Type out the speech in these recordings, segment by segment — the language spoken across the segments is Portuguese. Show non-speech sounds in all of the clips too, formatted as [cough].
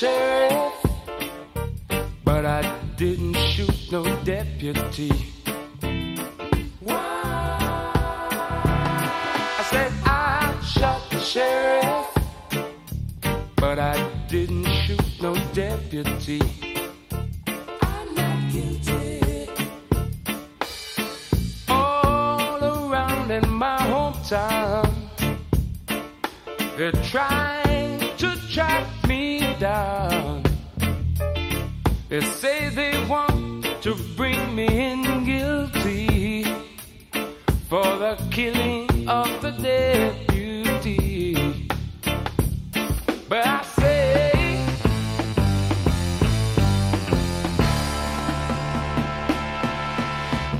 sheriff, but I didn't shoot no deputy. I said I shot the sheriff, but I didn't shoot no deputy. I'm not guilty. All around in my hometown, they're trying They say they want to bring me in guilty for the killing of the deputy. But I say,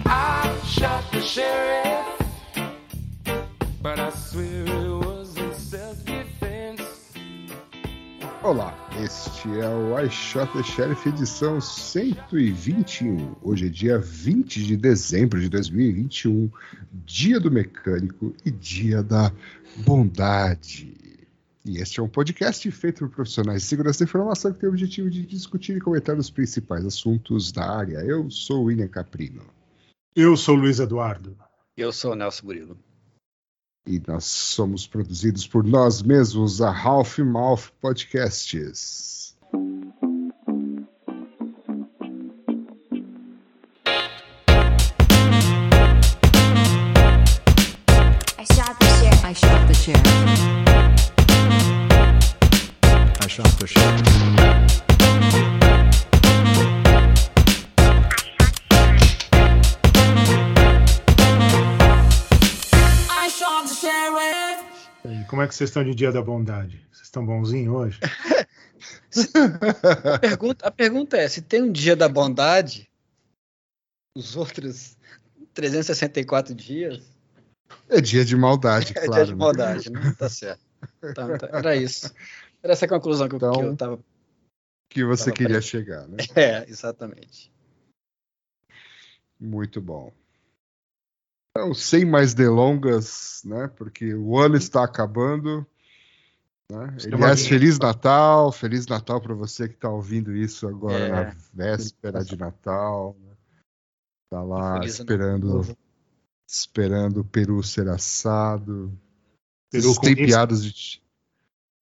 I shot the sheriff, but I swear it was in self-defense. Olá, este é o I Shot the Sheriff edição 121. Hoje é dia 20 de dezembro de 2021, dia do mecânico e dia da bondade. E este é um podcast feito por profissionais de segurança da informação que tem o objetivo de discutir e comentar os principais assuntos da área. Eu sou o William Caprino Eu sou o Luiz Eduardo. Eu sou o Nelson Murilo. e nós somos produzidos por nós mesmos, a Half Mouth Podcasts. I shot the sheriff. I shot the sheriff. I shot the sheriff. I shot the sheriff. E aí, como é que vocês estão de Dia da Bondade? Vocês estão bonzinhos hoje? [laughs] A pergunta, a pergunta é: se tem um dia da bondade, os outros 364 dias É dia de maldade, [laughs] é claro. dia de né? bondade, né? Tá certo. Então, tá- era isso. Era essa a conclusão que, eu- Então- que eu tava. Que você Tava queria chegar, né? [laughs] É, exatamente. Muito bom. Então, sem mais delongas, né? Porque o ano está acabando. Né? Aliás, uma- Feliz Natal, Feliz Natal para você que está ouvindo isso agora É. na véspera de Natal. Né? Tá lá Feliz esperando, esperando o peru ser assado. Peru tem piadas de ti-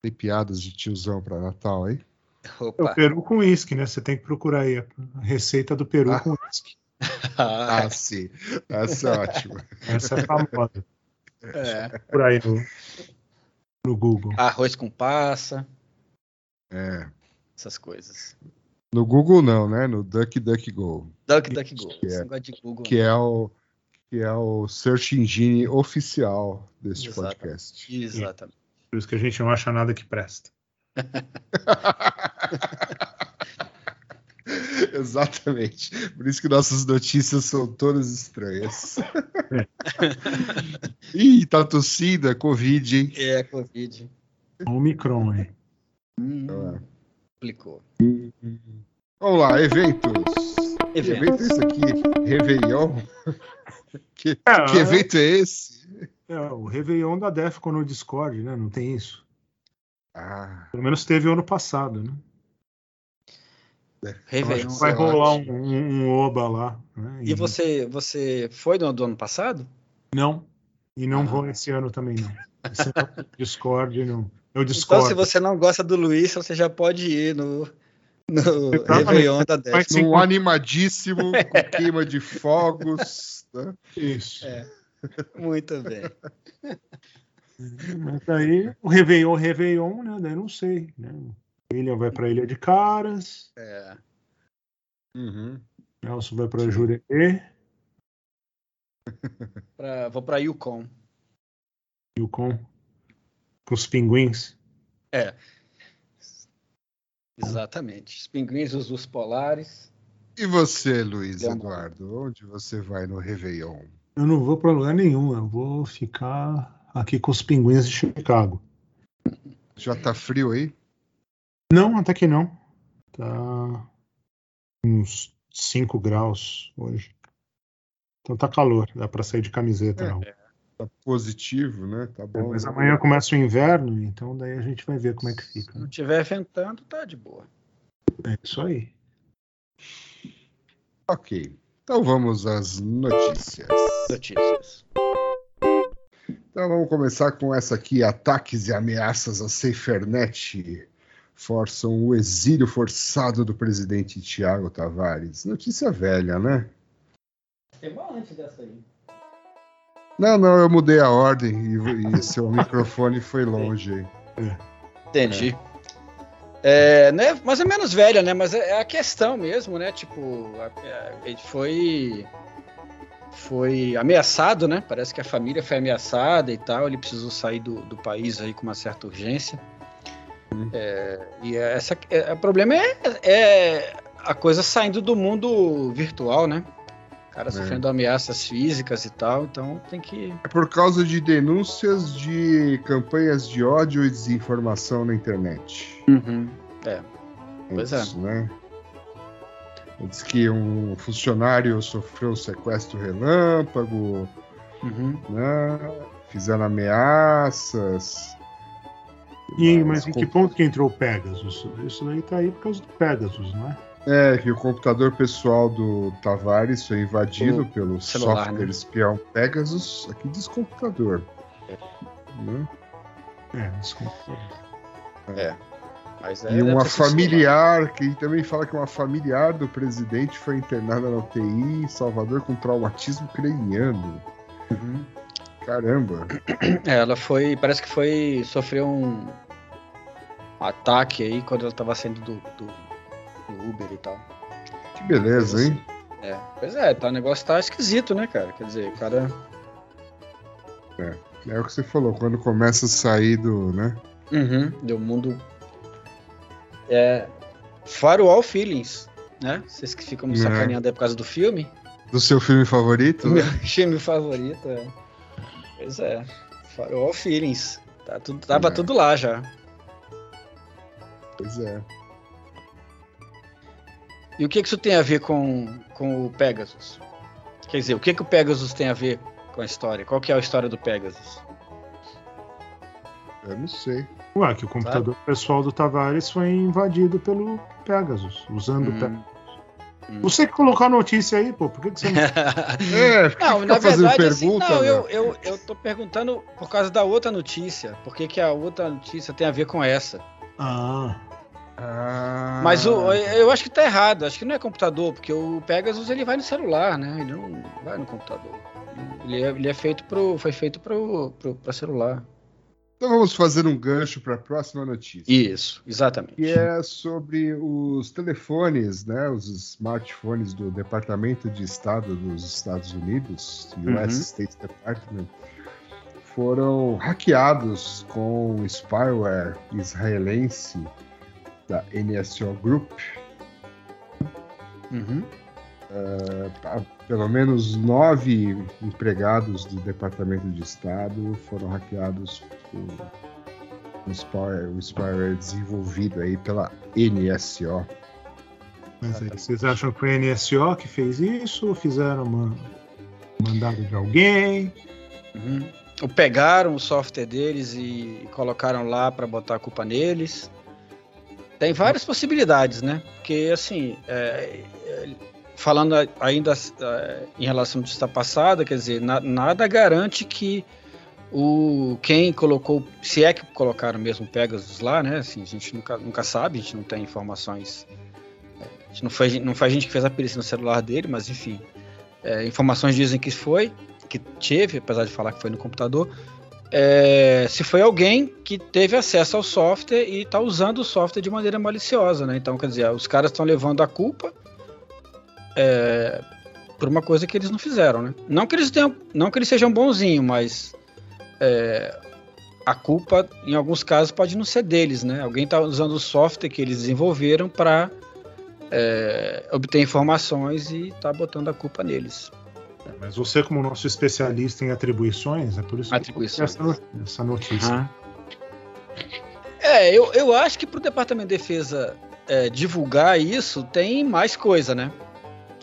tem piadas de tiozão para Natal aí? É o peru com uísque, né? Você tem que procurar aí a receita do peru Ah. com uísque. [laughs] Ah, sim. Essa é ótima. Essa é famosa. é. Por aí no, no Google. Arroz com passa, É. essas coisas. No Google não, né? No DuckDuckGo. DuckDuckGo. Que é- Google. que é o que é o search engine oficial deste Exato. podcast. Exatamente. Por isso que a gente não acha nada que presta. [laughs] [laughs] Exatamente. Por isso que nossas notícias são todas estranhas. [laughs] Ih, tá tossindo, é Covid, hein? É, Covid. Omicron, hein? Hum, Ah. Explicou. Vamos lá, eventos. Que Evento. evento é esse aqui? Réveillon? [laughs] que, É, que evento é esse? é o Réveillon da Defcon no Discord, né? Não tem isso. Ah, Pelo menos teve ano passado, né? Que vai rolar um, um, um oba lá. Né? E você, você foi no do ano passado? Não. E não Ah. vou esse ano também, não. Esse ano, Discord, não. Eu Então, discordo. se você não gosta do Luiz, você já pode ir no, no. Réveillon da se num encontrar- animadíssimo, [laughs] com queima de fogos. né? Isso. É. Muito bem. Mas daí, o Réveillon, Réveillon, né? Daí não sei. Né? William vai para Ilha de Caras, É. Uhum. Nelson vai para Jurerê, [laughs] Pra- vou para Yukon. Yukon, com os pinguins. Exatamente. Os pinguins, os ursos polares. E você, Luiz Eduardo? Onde você vai no Réveillon? Eu não vou para lugar nenhum, eu vou ficar aqui com os pinguins de Chicago. Já tá frio aí? Não, até que não. Tá uns 5 graus hoje. Então tá calor, dá para sair de camiseta na rua. Tá positivo, né? Tá bom. Mas amanhã começa o inverno, então daí a gente vai ver como é que fica. Se né? não tiver ventando, tá de boa. É isso aí. Ok. Então vamos às notícias. Notícias. Então vamos começar com essa aqui: ataques e ameaças à SaferNet forçam o exílio forçado do presidente Tiago Tavares. Notícia velha, né? Tem uma antes dessa aí. Não, não, eu mudei a ordem e, e [laughs] seu microfone foi longe. aí. Entendi. É, né, mais ou menos velha, né? Mas é é a questão mesmo, né? Tipo, a- a- ele foi foi ameaçado, né? Parece que a família foi ameaçada e tal. Ele precisou sair do, do país aí com uma certa urgência. É, e essa, é, o problema é, é a coisa saindo do mundo virtual, né? O cara É. sofrendo ameaças físicas e tal. Então tem que É por causa de denúncias de campanhas de ódio e desinformação na internet. É, Pois é. Né? Diz que um funcionário sofreu um sequestro relâmpago, Uhum. né? Fizeram ameaças. E, mas em que ponto que entrou o Pegasus? Isso daí tá aí por causa do Pegasus, não é? É, que o computador pessoal do Tavares foi invadido O pelo celular, software né? espião Pegasus. Aqui diz computador. Né? É, desculpa. Mas é, E deve uma ter sido familiar, que também fala que uma familiar do presidente foi internada na UTI em Salvador com traumatismo craniano. Uhum. Caramba. É, ela foi, parece que foi, sofreu um ataque aí quando ela tava saindo do, do, do Uber e tal. Que beleza, hein? É, pois é, tá, o negócio tá esquisito, né, cara? Quer dizer, o cara. É o que você falou, quando começa a sair do, né? Uhum, deu mundo. É. Firewall Feelings, né? Vocês que ficam me É. sacaneando aí por causa do filme. Do seu filme favorito? [laughs] Meu né? filme favorito, é. Pois é. Firewall Feelings. Tá tudo, tava É. tudo lá já. Pois é. E o que, que isso tem a ver com, com o Pegasus? Quer dizer, o que, que o Pegasus tem a ver com a história? Qual que é a história do Pegasus? Eu não sei. Ué, que o computador pessoal do Tavares foi invadido pelo Pegasus, usando o Hum. Pegasus. Hum. Você que colocou a notícia aí, pô, por que, que você não. [laughs] É, fica não, na fazendo verdade, assim, pergunta, não, né? eu, eu, eu tô perguntando por causa da outra notícia. Por que, que a outra notícia tem a ver com essa? Ah, Ah, Mas o, eu acho que tá errado. Acho que não é computador, porque o Pegasus ele vai no celular, né? Ele não vai no computador. Ele é, ele é feito pro. Foi feito pro, pro, pra celular. Então vamos fazer um gancho para a próxima notícia. Isso, exatamente. Que é sobre os telefones, né? Os smartphones do Departamento de Estado dos Estados Unidos, US Uhum. State Department, foram hackeados com spyware israelense da NSO Group. Uhum. Há Pelo menos nove empregados do Departamento de Estado foram hackeados por um spyware, um spyware desenvolvido aí pela NSO. mas aí, vocês acham que foi a NSO que fez isso? Ou fizeram uma mandado de alguém? Uhum. Ou pegaram o software deles e colocaram lá para botar a culpa neles. Tem várias possibilidades, né? Porque, assim, é, é, falando ainda em relação à notícia passada, quer dizer, na- nada garante que o quem colocou, se é que colocaram mesmo Pegasus lá, né? Assim, a gente nunca, nunca sabe, a gente não tem informações. é, não foi, não foi a gente que fez a perícia no celular dele, mas enfim. é, informações dizem que foi, que teve, apesar de falar que foi no computador, é, se foi alguém que teve acesso ao software e está usando o software de maneira maliciosa, né? Então, quer dizer, os caras estão levando a culpa é, por uma coisa que eles não fizeram, né? Não que eles tenham, não que eles sejam bonzinhos, mas é, a culpa, em alguns casos, pode não ser deles, né? Alguém está usando o software que eles desenvolveram para obter informações e está botando a culpa neles. Mas você, como nosso especialista em atribuições, é por isso que Atribuições. essa, no- essa notícia. É, eu, eu acho que pro Departamento de Defesa é, divulgar isso tem mais coisa, né?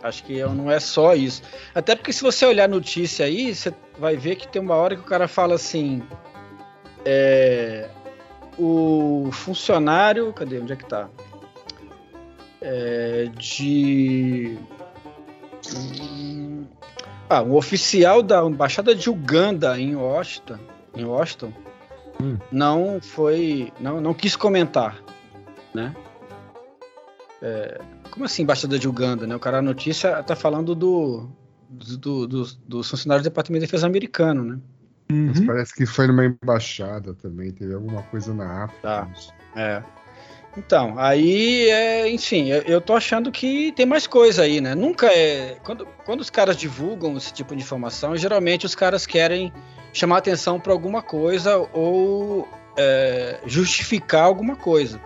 Acho que não é só isso. Até porque se você olhar a notícia aí, você vai ver que tem uma hora que o cara fala assim. É, o funcionário. Cadê? Onde é que tá? É, de. Hum, ah, um oficial da embaixada de Uganda em Washington, em Washington, Hum. não foi, não, não quis comentar, né? É, como assim embaixada de Uganda, né? O cara a notícia tá falando do do, do, dos- dos funcionários do Departamento de Defesa americano, né? Mas Uhum. parece que foi numa embaixada também, teve alguma coisa na África. Tá. É. Então, aí, é, enfim, eu, eu tô achando que tem mais coisa aí, né? Nunca é. Quando, quando os caras divulgam esse tipo de informação, geralmente os caras querem chamar atenção para alguma coisa ou é, justificar alguma coisa.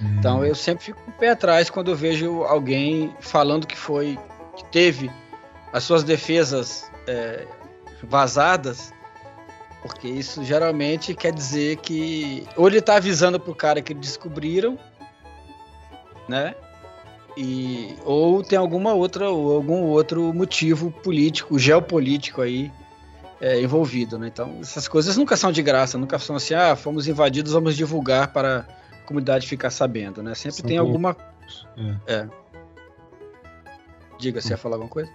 Então eu sempre fico com o pé atrás quando eu vejo alguém falando que foi. que teve as suas defesas é, vazadas, porque isso geralmente quer dizer que. Ou ele tá avisando pro cara que descobriram, né? E, ou tem alguma outra, ou algum outro motivo político, geopolítico aí é, envolvido, né? Então, essas coisas nunca são de graça, nunca são assim, ah, fomos invadidos, vamos divulgar para comunidade ficar sabendo, né? Sempre São tem poucos. alguma. É. É. Diga, você ia falar alguma coisa?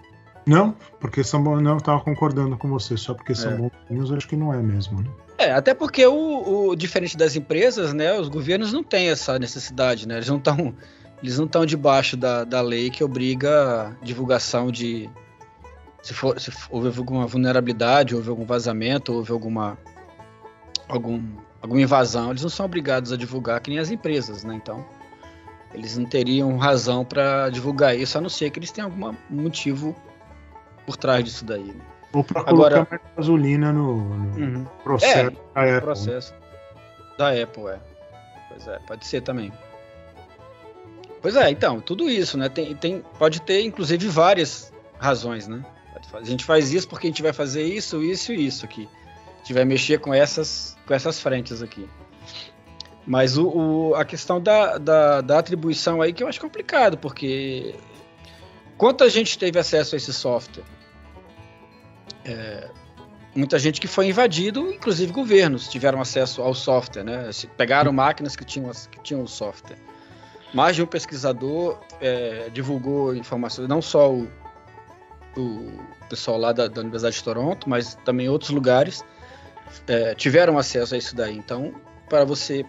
Não, porque são bons. Não, eu tava concordando com você. Só porque são É. bonzinhos, eu acho que não é mesmo, né? É, até porque o, o- diferente das empresas, né, os governos não têm essa necessidade, né? Eles não estão eles não estão debaixo da, da lei que obriga a divulgação de se for se houve alguma vulnerabilidade, houve algum vazamento, houve alguma algum alguma invasão, eles não são obrigados a divulgar que nem as empresas, né? Então, eles não teriam razão para divulgar isso, a não ser que eles tenham algum motivo por trás disso daí. Né? Ou pra Agora- colocar mais gasolina no, no processo da O Apple. processo da Apple, é. Pois é, pode ser também. Pois é, então, tudo isso, né? Tem, tem, pode ter, inclusive, várias razões, né? A gente faz isso porque a gente vai fazer isso, isso e isso aqui. A gente vai mexer com essas, com essas frentes aqui. Mas o, o- a questão da, da, da atribuição aí que eu acho complicado, porque quanta gente teve acesso a esse software? É, muita gente que foi invadido, inclusive governos tiveram acesso ao software, né? Pegaram máquinas que tinham, que tinham o software. Mais de um pesquisador é, divulgou informações, não só o, o pessoal lá da, da Universidade de Toronto, mas também outros lugares é, tiveram acesso a isso daí. Então, para você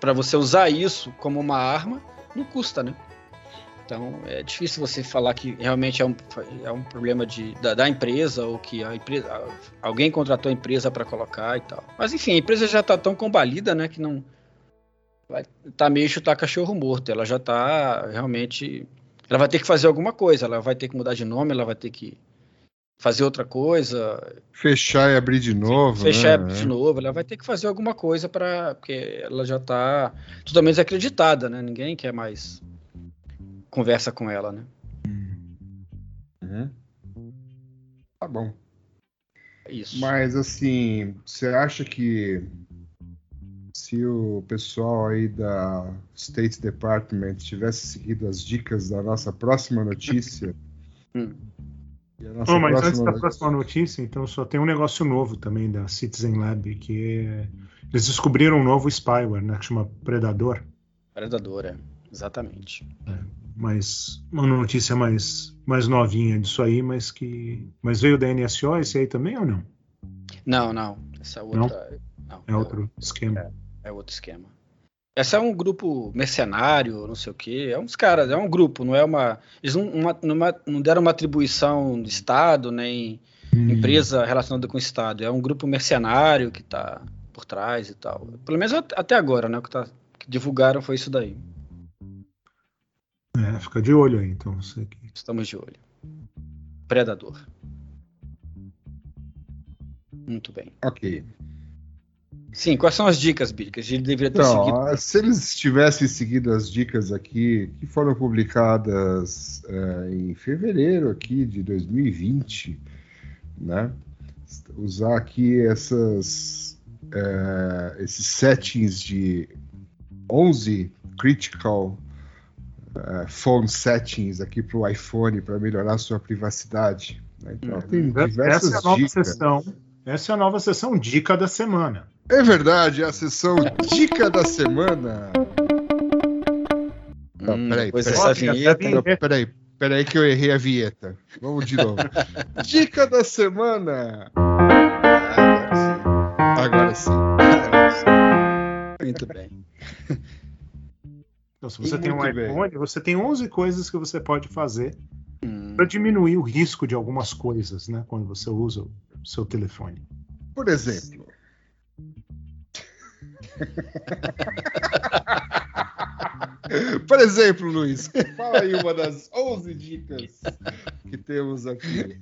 para você usar isso como uma arma, não custa, né? Então é difícil você falar que realmente é um, é um problema de, da, da empresa ou que a empresa, alguém contratou a empresa para colocar e tal. Mas enfim, a empresa já está tão combalida, né, que não vai tá meio chutar cachorro morto. Ela já está realmente, ela vai ter que fazer alguma coisa. Ela vai ter que mudar de nome, ela vai ter que fazer outra coisa, Fechar e abrir de novo. fechar né? de novo, ela vai ter que fazer alguma coisa para porque ela já está totalmente desacreditada, né? Ninguém quer mais conversa com ela, né? Uhum. Tá bom. É isso. Mas assim, você acha que se o pessoal aí da State Department tivesse seguido as dicas da nossa próxima notícia? [laughs] Oh, mas antes da notícia- próxima notícia, então só tem um negócio novo também da Citizen Lab, que é... eles descobriram um novo spyware, né, que chama Predador. Predadora, exatamente. Mas uma notícia mais, mais novinha disso aí, mas que. Mas veio da NSO esse aí também ou não? Não, não. Essa outra. Não, É outro esquema. É outro esquema. Essa é um grupo mercenário, não sei o quê. É uns caras, é um grupo, não é uma. Eles não, uma- numa- não deram uma atribuição de Estado, nem Hum. empresa relacionada com o Estado. É um grupo mercenário que está por trás e tal. Pelo menos at- até agora, né? O que, tá, que divulgaram foi isso daí. É, fica de olho aí, então. Você que... Estamos de olho. Predador. Muito bem. Ok. Sim, quais são as dicas, Billy, que a gente deveria ter seguido? Então, se eles tivessem seguido as dicas aqui, que foram publicadas eh, em fevereiro aqui de 2020, né? Usar aqui essas, eh, esses settings de 11 critical eh, phone settings aqui para o iPhone para melhorar a sua privacidade. né? Então Uhum. tem Essa é diversas a nova dicas. sessão. Essa é a nova sessão Dica da Semana. É verdade, é a sessão Dica da Semana. Não, Hum, peraí, peraí. vinheta. essa Não, peraí, peraí que eu errei a vinheta. Vamos de novo. [laughs] Dica da semana. Agora sim. Agora sim. Muito bem. Então, se você tem um Muito bem. iPhone, você tem 11 coisas que você pode fazer Hum, para diminuir o risco de algumas coisas, né? Quando você usa o seu telefone. Por exemplo. [laughs] Por exemplo, Luiz, fala aí uma das 11 dicas que temos aqui.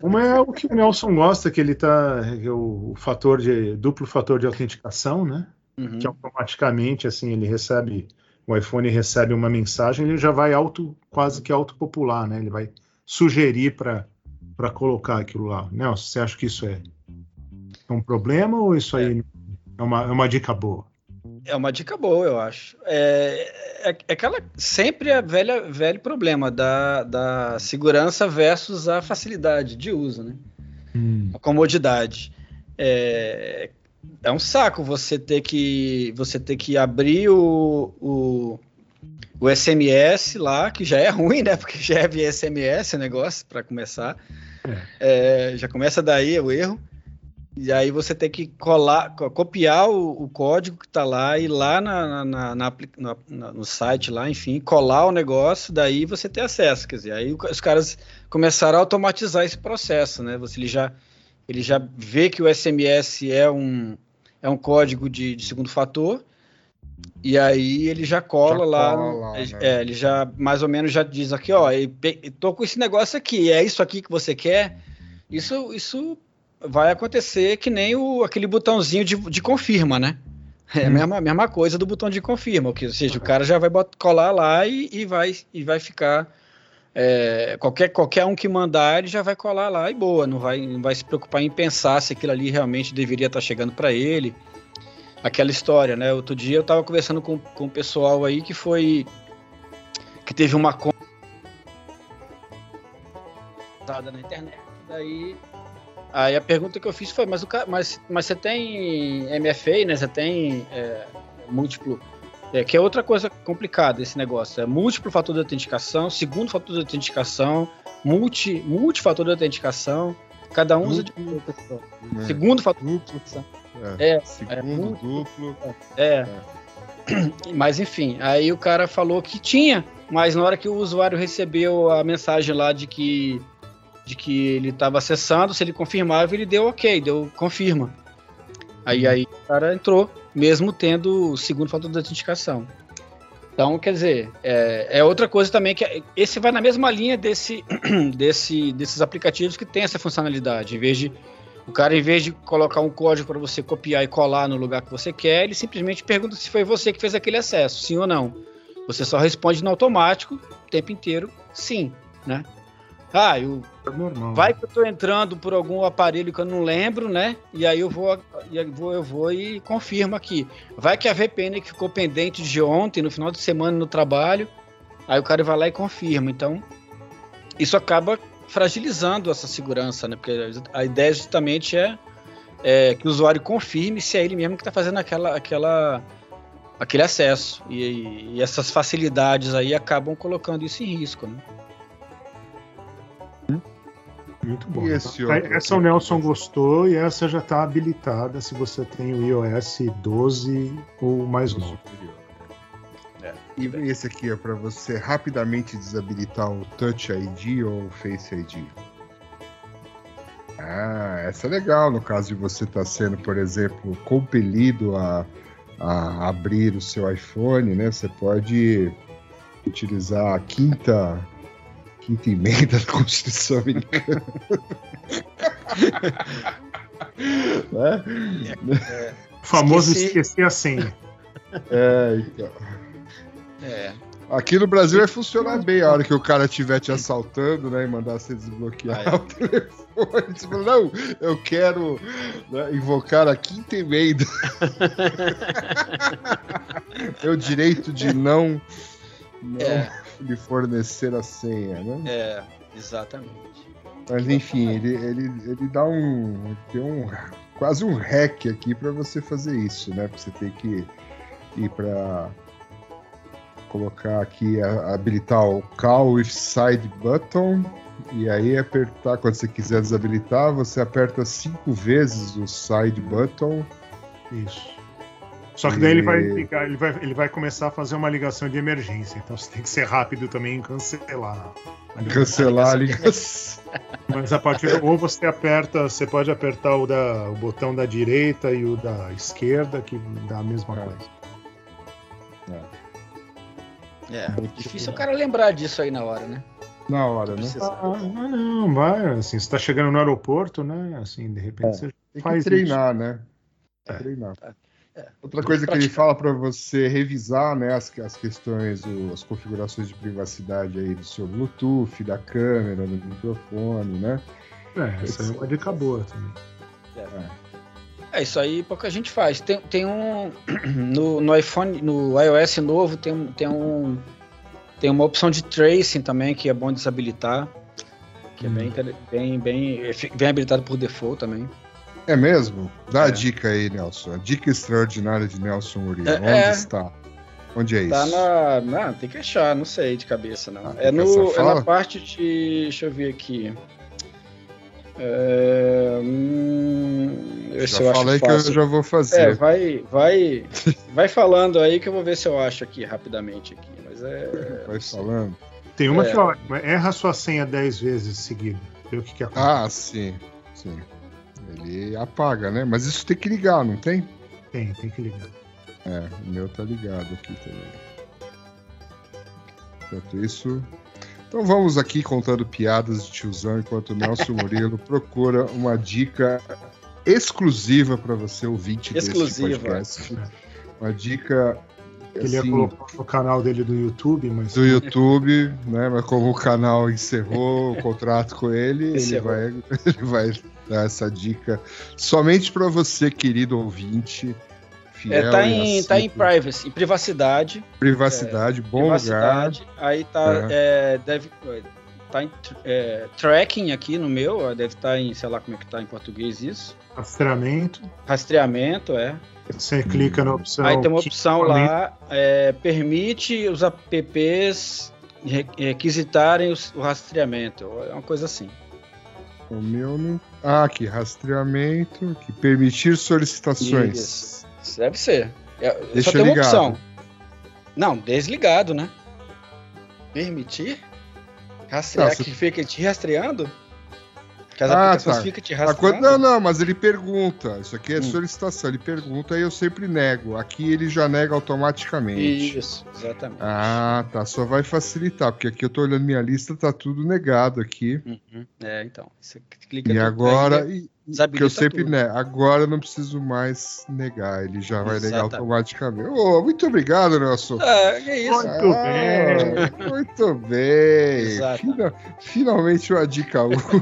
Uma é o que o Nelson gosta, que ele tá é o, fator de duplo fator de autenticação, né? uhum. Que automaticamente assim ele recebe o iPhone recebe uma mensagem, ele já vai auto quase que autopopular, né? Ele vai sugerir para para colocar aquilo lá. Nelson, você acha que isso é um problema ou isso aí é uma, é uma dica boa? É uma dica boa, eu acho. É, é, é aquela sempre a velha velho problema da, da segurança versus a facilidade de uso, né? A comodidade. É, é um saco você ter que você ter que abrir o, o, o SMS lá, que já é ruim, né? Porque já é via SMS o negócio, para começar. É, já começa daí o erro. E aí você tem que colar, co- copiar o, o código que está lá e lá na, na- na na- no site lá, enfim, colar o negócio, daí você ter acesso. Quer dizer, aí os caras começaram a automatizar esse processo, né? Você ele já, ele já vê que o SMS é um, é um código de, de segundo fator. E aí ele já cola Já lá, cola né? é, ele já mais ou menos já diz aqui, ó, e pe- e tô com esse negócio aqui, é isso aqui que você quer? Isso, isso vai acontecer que nem o, aquele botãozinho de, de confirma, né? É a mesma, mesma coisa do botão de confirma, que, ou seja, o cara já vai bot- colar lá e, e vai, e vai ficar. é, qualquer, qualquer um que mandar, ele já vai colar lá e boa, não vai, não vai se preocupar em pensar se aquilo ali realmente deveria estar chegando para ele. Aquela história, né? Outro dia eu estava conversando com, com o pessoal aí que foi. que teve uma conta na internet, daí Aí a pergunta que eu fiz foi, mas, o mas, mas você tem MFA, né? Você tem é, múltiplo. É, que é outra coisa complicada esse negócio. É múltiplo fator de autenticação, segundo fator de autenticação, multi, multifator de autenticação. Cada um usa de É, segundo fator de duplo, autenticação. é, É, segundo, é muito- duplo. É. [clears throat] Mas enfim, aí o cara falou que tinha, mas na hora que o usuário recebeu a mensagem lá de que de que ele estava acessando, se ele confirmava, ele deu ok, deu confirma. Aí aí o cara entrou, mesmo tendo o segundo fator de autenticação. Então, quer dizer, é, é outra coisa também que é- esse vai na mesma linha desse, [clears throat] desse desses aplicativos que tem essa funcionalidade. Em vez de o cara, em vez de colocar um código para você copiar e colar no lugar que você quer, ele simplesmente pergunta se foi você que fez aquele acesso, sim ou não. Você só responde no automático o tempo inteiro, sim, né? Ah, eu, É normal. vai que eu tô entrando por algum aparelho que eu não lembro, né? E aí eu vou, e eu vou, eu vou e confirmo aqui. Vai que a VPN que ficou pendente de ontem, no final de semana no trabalho, aí o cara vai lá e confirma. Então, isso acaba fragilizando essa segurança, né? Porque a ideia justamente é, é que o usuário confirme se é ele mesmo que está fazendo aquela, aquela, aquele acesso. E, e essas facilidades aí acabam colocando isso em risco, né? Muito bom. Esse outro essa o? Nelson gostou e essa já está habilitada se você tem o iOS 12 ou mais novo. E esse aqui é para você rapidamente desabilitar o Touch ID ou o Face ID. Ah, essa é legal no caso de você estar sendo, por exemplo, compelido a, a abrir o seu iPhone, né? Você pode utilizar a quinta, quinta emenda da Constituição Americana. né? O famoso Esqueci. esquecer a senha. É, então. É. Aqui no Brasil vai funcionar bem a hora que o cara estiver te assaltando, né? E mandar você desbloquear Ah, é. o telefone. Você fala, não, eu quero né, invocar a quinta emenda. [laughs] Meu direito de não não É. lhe fornecer a senha, né? É, exatamente. Mas enfim, ele, ele, ele dá um. Tem um. Quase um hack aqui para você fazer isso, né? Você tem que ir para colocar aqui, habilitar o Call with Side Button. E aí apertar, quando você quiser desabilitar, você aperta cinco vezes o Side Button. Isso. Só que daí ele vai E- ligar, ele vai, ele vai começar a fazer uma ligação de emergência. Então você tem que ser rápido também em cancelar. a ligação. Cancelar a ligação. [laughs] Mas a partir ou você aperta, você pode apertar o, da, o botão da direita e o da esquerda, que dá a mesma É. coisa. É, difícil o cara lembrar disso aí na hora, né? Na hora, né? Ah, não, vai. Assim, você tá chegando no aeroporto, né? Assim, de repente É. você Tem que faz treinar, né? É. Treinar. É. Outra coisa que ele fala para você revisar, né, as, as questões, o- as configurações de privacidade aí do seu Bluetooth, da câmera, do microfone, né? É, essa é uma dica boa também. É isso aí, pouca gente faz. Tem, tem um [clears throat] no, no iPhone, no iOS novo tem, um- tem um tem uma opção de tracing também que é bom desabilitar, que é bem inter- bem bem bem habilitado por default também. É mesmo? Dá a É. dica aí, Nelson. A dica extraordinária de Nelson Murilo. É, Onde é. está? Onde é isso? Tá na, não, tem que achar, não sei de cabeça não. Ah, é, no, é na parte de, deixa eu ver aqui. É, hum, Já aí que eu já vou É, fazer. vai, vai, vai falando aí que eu vou ver se eu acho aqui rapidamente aqui. Mas é. [laughs] Vai falando. Tem uma É. que é ótima. Erra sua senha 10 vezes seguida. Vê o que, que acontece. Ah, sim. Sim. Ele apaga, né? Mas isso tem que ligar, não tem? Tem, tem que ligar. É, o meu tá ligado aqui também. Enquanto isso. Então vamos aqui contando piadas de tiozão enquanto o Nelson Murilo [laughs] procura uma dica exclusiva para você, ouvinte Exclusiva. deste podcast. Uma dica Ele ia assim, colocar no canal dele do YouTube, mas. do YouTube, né? Mas como o canal encerrou o contrato com ele, ele vai, [laughs] ele vai dar essa dica somente para você, querido ouvinte. Fiel É, tá em, tá em privacy, em privacidade. privacidade, bom lugar. privacidade. Aí tá, é, deve, tá em é, tracking aqui no meu, deve estar em, sei lá como é que tá em português isso. Rastreamento. Rastreamento, é. Você clica na opção. Aí tem uma opção lá, é, permite os apps re- requisitarem o rastreamento. É uma coisa assim. O meu não. Ah, aqui, rastreamento, aqui, permitir solicitações. Isso. Deve ser. É, Deixa só tem uma ligado. opção. Não, desligado, né? Permitir? Rastrear que fica te rastreando? Que as Ah, aplicações tá. ficam te rastreando? não, não, mas ele pergunta. Isso aqui é Hum. solicitação. Ele pergunta e eu sempre nego. Aqui ele já nega automaticamente. Isso, exatamente. Ah, tá. Só vai facilitar, porque aqui eu tô olhando minha lista, tá tudo negado aqui. Uhum. É, então. Você clica E agora. aí, e- que desabilita eu sempre tudo. nego. Agora eu não preciso mais negar. Ele já vai negar Exatamente. automaticamente. Ô, muito obrigado, Nelson. Ah, que isso. Muito Ah, Muito bem. Exato. Fina- finalmente uma dica útil. [laughs]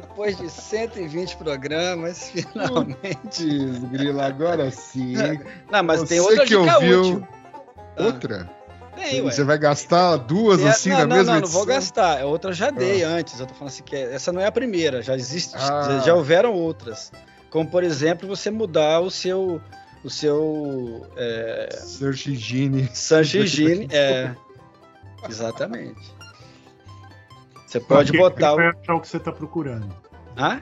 Depois de 120 programas, finalmente. Grila, agora sim. Não, mas tem Você outra que dica ouviu- útil. Ah, Outra? Tem, ué. Você vai gastar duas É, assim não, na não, mesma não, não vou edição? gastar. É Outra eu já dei antes. Eu tô falando assim que é- essa não é a primeira. Já existe, Ah. já, já houveram outras. Como por exemplo, você mudar o seu o seu é, Search Engine. Search Engine. É, exatamente. Você pode Porque botar Você o. vai achar o que você está procurando. Ah?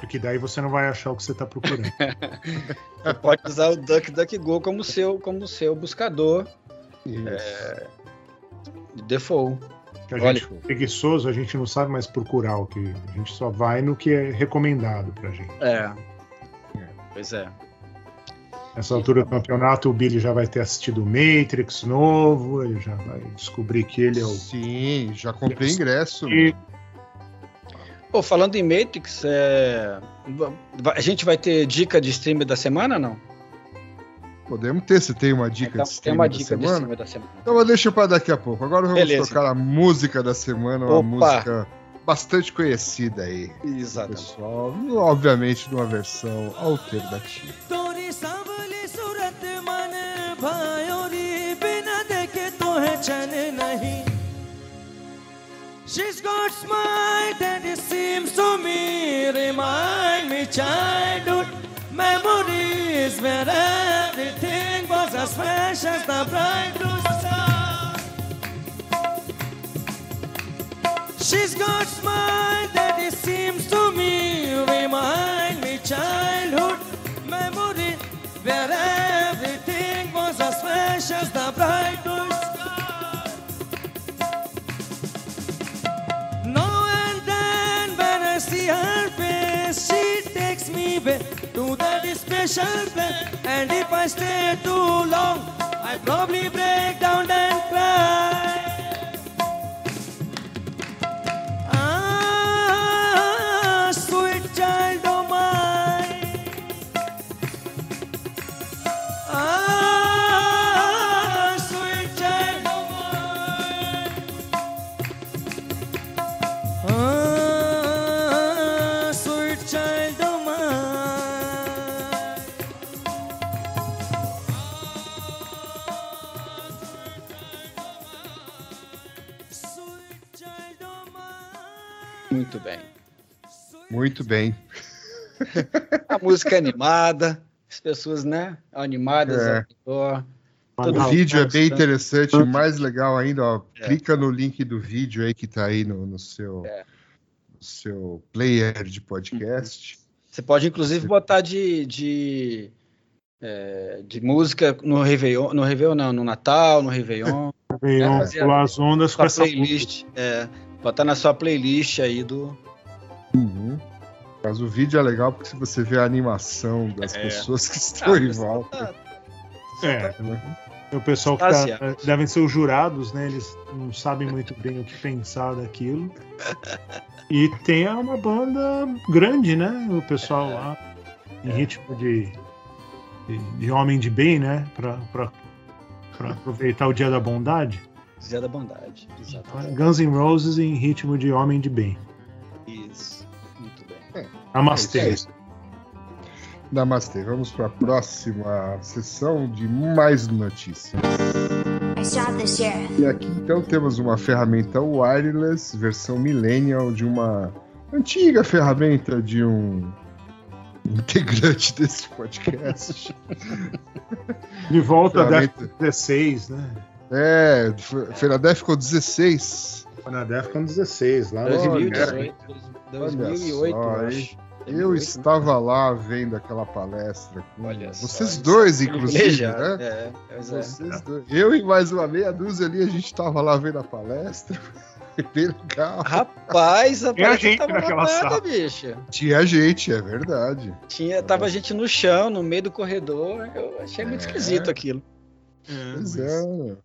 Porque daí você não vai achar o que você está procurando. [laughs] Você pode usar o DuckDuckGo como seu como seu buscador Isso. de default. Que a Olha. gente é preguiçoso, a gente não sabe mais procurar o que. A gente só vai no que é recomendado pra gente. É. Pois é. Nessa altura do campeonato, o Billy já vai ter assistido o Matrix novo, ele já vai descobrir que ele é o. Sim, já comprei ingresso. E- Pô, falando em Matrix, é, a gente vai ter dica de stream da semana não? Podemos ter, se tem uma dica então, de streaming tem uma dica da semana. da semana. Então eu deixo para daqui a pouco. Agora vamos Beleza. tocar a música da semana, uma Opa. música bastante conhecida aí. Exato. Pessoal, obviamente numa versão alternativa. She's got smile that it seems to me remind me childhood memories where I as fresh as the bright blue sky. She's got smile that it seems to me remind me childhood memory where everything was as fresh as the bright that special place. And if I stay too long, I probably break down and cry. Muito bem. Muito bem. A música é animada, as pessoas, né? Animadas É. ao. O vídeo é bem né? interessante, mais legal ainda, ó. É. Clica no link do vídeo aí que tá aí no, no seu, É. no seu player de podcast. Você pode, inclusive, botar de, de, é, de música no Réveillon, no Réveillon não, no Natal, no Réveillon, É, fazia- pular as ondas com essa playlist. É, botar na sua playlist aí do. Uhum. Mas o vídeo é legal porque se você vê a animação das É. pessoas que estão Ah, em mas volta. tá- É, o pessoal que tá, Extasiado. devem ser os jurados, né? Eles não sabem muito bem o que pensar daquilo. E tem uma banda grande, né? O pessoal lá, em ritmo de, de, de homem de bem, né? Pra, pra, pra aproveitar o dia da bondade. Zé da Bondade. Exatamente. Guns N' Roses em ritmo de homem de bem. Isso. Muito bem. Namastê. É. Namastê. Vamos para a próxima sessão de mais notícias. I shot the sheriff. E aqui então temos uma ferramenta wireless, versão millennial, de uma antiga ferramenta de um integrante desse podcast. De volta da Ferramenta- 16, né? É, foi na Defcon 16. Foi na Defcon 16, lá no 2018. Olha 2008, só, eu hein? acho. Eu 2008, estava lá vendo aquela palestra com Olha só, vocês isso dois, é inclusive, privilegiado, né? É, é. Vocês dois. Eu e mais uma meia dúzia ali, a gente estava lá vendo a palestra. [laughs] Bem legal. Rapaz, a Tinha gente tava naquela sala. bicho. Tinha gente, é verdade. Tinha, tava gente no chão, no meio do corredor. Eu achei muito É. esquisito aquilo. Pois é.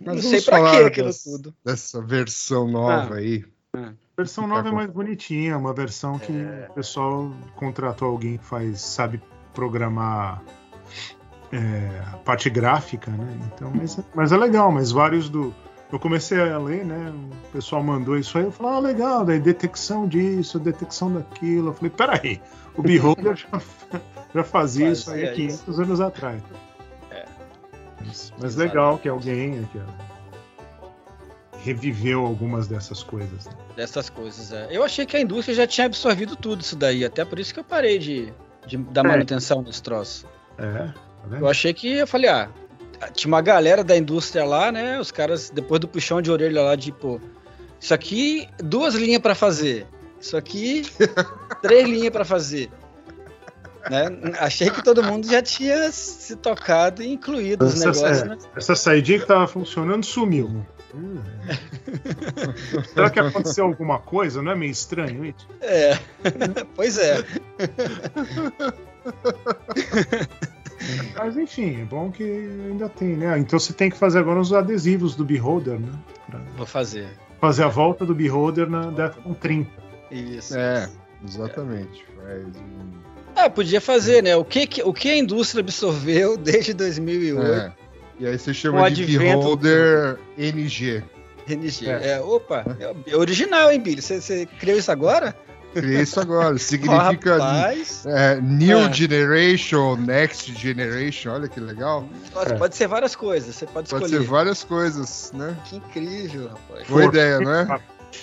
Não Mas sei vamos pra falar que aquilo das- tudo. Dessa versão nova Ah. aí. A versão nova é mais bonitinha, uma versão que o pessoal contratou alguém que faz, sabe programar é, a parte gráfica, né? Então, mas, mas é legal, mas vários do. Eu comecei a ler, né? O pessoal mandou isso aí, eu falei, ah, legal, daí detecção disso, detecção daquilo. Eu falei, peraí, o Beholder [laughs] já, já fazia isso aí há Fazia 500 anos atrás. Mas, legal que alguém aqui, ó, reviveu algumas dessas coisas. né? Dessas coisas, é. Eu achei que a indústria já tinha absorvido tudo isso daí. Até por isso que eu parei de, de dar É. manutenção nesse troço. É, tá vendo? Eu achei que, eu falei, ah, tinha uma galera da indústria lá, né? Os caras, depois do puxão de orelha lá, de, pô, isso aqui, duas linhas pra fazer. Isso aqui, [laughs] três linhas pra fazer. Né? Achei que todo mundo já tinha se tocado e incluído os Essa- negócios, é. né? Essa saidinha que tava funcionando sumiu. Hum. [laughs] Será que aconteceu alguma coisa? Não é meio estranho isso? É. [laughs] pois é. Mas enfim, é bom que ainda tem, né? Então você tem que fazer agora os adesivos do Beholder, né? Pra Vou fazer. fazer a volta do Beholder na Defcon 30. Isso. É, exatamente. Faz um- Ah, podia fazer, né? O que, que- o que a indústria absorveu [laughs] desde 2008? É. E aí você o chama de advento- Beholder NG. NG. É. É. opa, é original, hein, Billy? Você, você criou isso agora? Criei isso agora. [laughs] Significa Rapaz, é, New Ah. Generation, Next Generation. Olha que legal. nossa, É. pode ser várias coisas. Você pode Pode escolher. ser várias coisas, né? Que incrível, rapaz. Boa For- ideia, não é?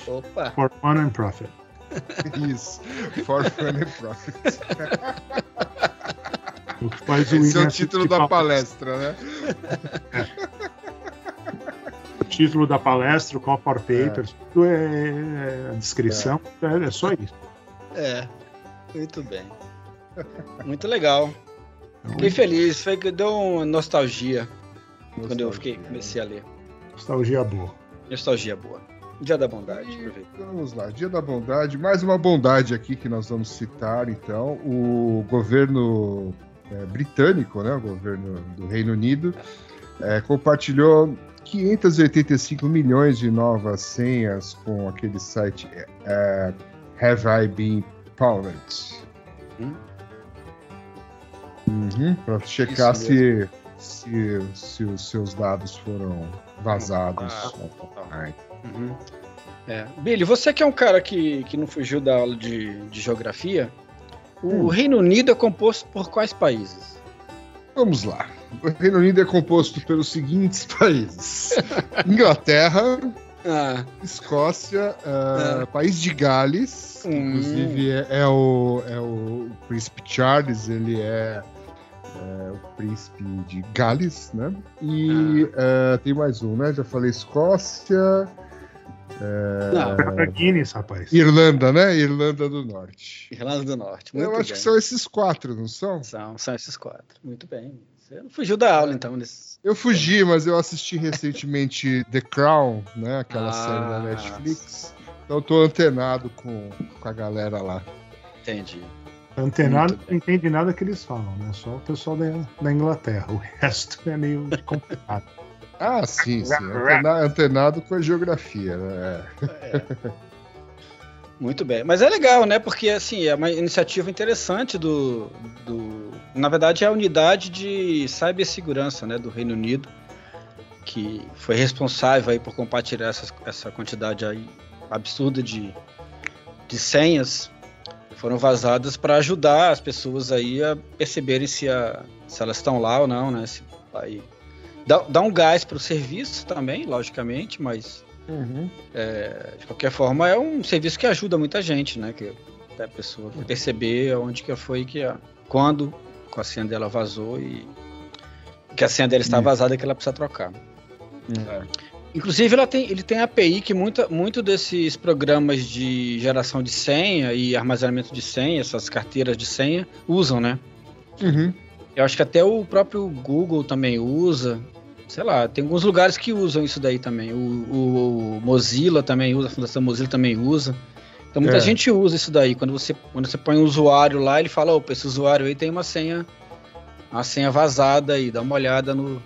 Opa! For fun and profit. Isso. For fun and profit. O que faz o Esse é o título da pa- palestra, né? O título da palestra, o Copper Papers, tudo é, é- a descrição, é, é só isso. É, muito bem. Muito legal. Fiquei feliz, foi que deu uma nostalgia quando eu fiquei, comecei a ler. Nostalgia boa. Nostalgia boa. Dia da bondade, aproveita. Vamos lá, Dia da Bondade, mais uma bondade aqui que nós vamos citar, então, o governo é, britânico, né, o governo do Reino Unido, é, compartilhou 585 milhões de novas senhas com aquele site é, Have I Been Pwned? Hum? Uhum, para checar se, se, se os seus dados foram vazados. Ah, Uhum. É. Billy, você que é um cara que, que não fugiu da aula de, de geografia, o Hum. Reino Unido é composto por quais países? Vamos lá. O Reino Unido é composto pelos seguintes [laughs] países: Inglaterra, [laughs] Ah, Escócia, ah, Ah. País de Gales, Hum. inclusive é, é o, é o príncipe Charles, ele é, é o príncipe de Gales, né? E ah, tem mais um, né? Já falei Escócia, não, Para Guinness, rapaz. Irlanda, né? Irlanda do Norte. Irlanda do Norte. Muito Eu acho bem. que são esses quatro, não são? São, são esses quatro. Muito bem. Você não fugiu da aula, então. Nesse... Eu fugi, mas eu assisti recentemente [laughs] The Crown, né? Aquela Ah, série da Netflix. Então eu tô antenado com, com a galera lá. Entendi. Antenado não entende nada que eles falam, né? Só o pessoal da, da Inglaterra. O resto é meio complicado. [laughs] Ah, sim, sim. Antena- antenado com a geografia, né? [laughs] Muito bem. Mas é legal, né? Porque, assim, é uma iniciativa interessante do... do... Na verdade, é a unidade de cibersegurança né, do Reino Unido, que foi responsável aí por compartilhar essa, essa quantidade aí absurda de, de senhas foram vazadas para ajudar as pessoas aí a perceberem se, a, se elas estão lá ou não, né? Se, aí, dá, dá um gás para o serviço também, logicamente, mas Uhum. é, de qualquer forma é um serviço que ajuda muita gente, né? Que a pessoa perceber onde que foi que a, quando a senha dela vazou e que a senha dela está Isso. vazada e que ela precisa trocar. É. Inclusive, ela tem, ele tem API que muita, muito desses programas de geração de senha e armazenamento de senha, essas carteiras de senha, usam, né? Uhum. Eu acho que até o próprio Google também usa. Sei lá, tem alguns lugares que usam isso daí também. O, o- o Mozilla também usa, a Fundação Mozilla também usa. Então muita É. gente usa isso daí. Quando você, quando você põe um usuário lá, ele fala, opa, esse usuário aí tem uma senha, uma senha vazada aí, dá uma olhada no.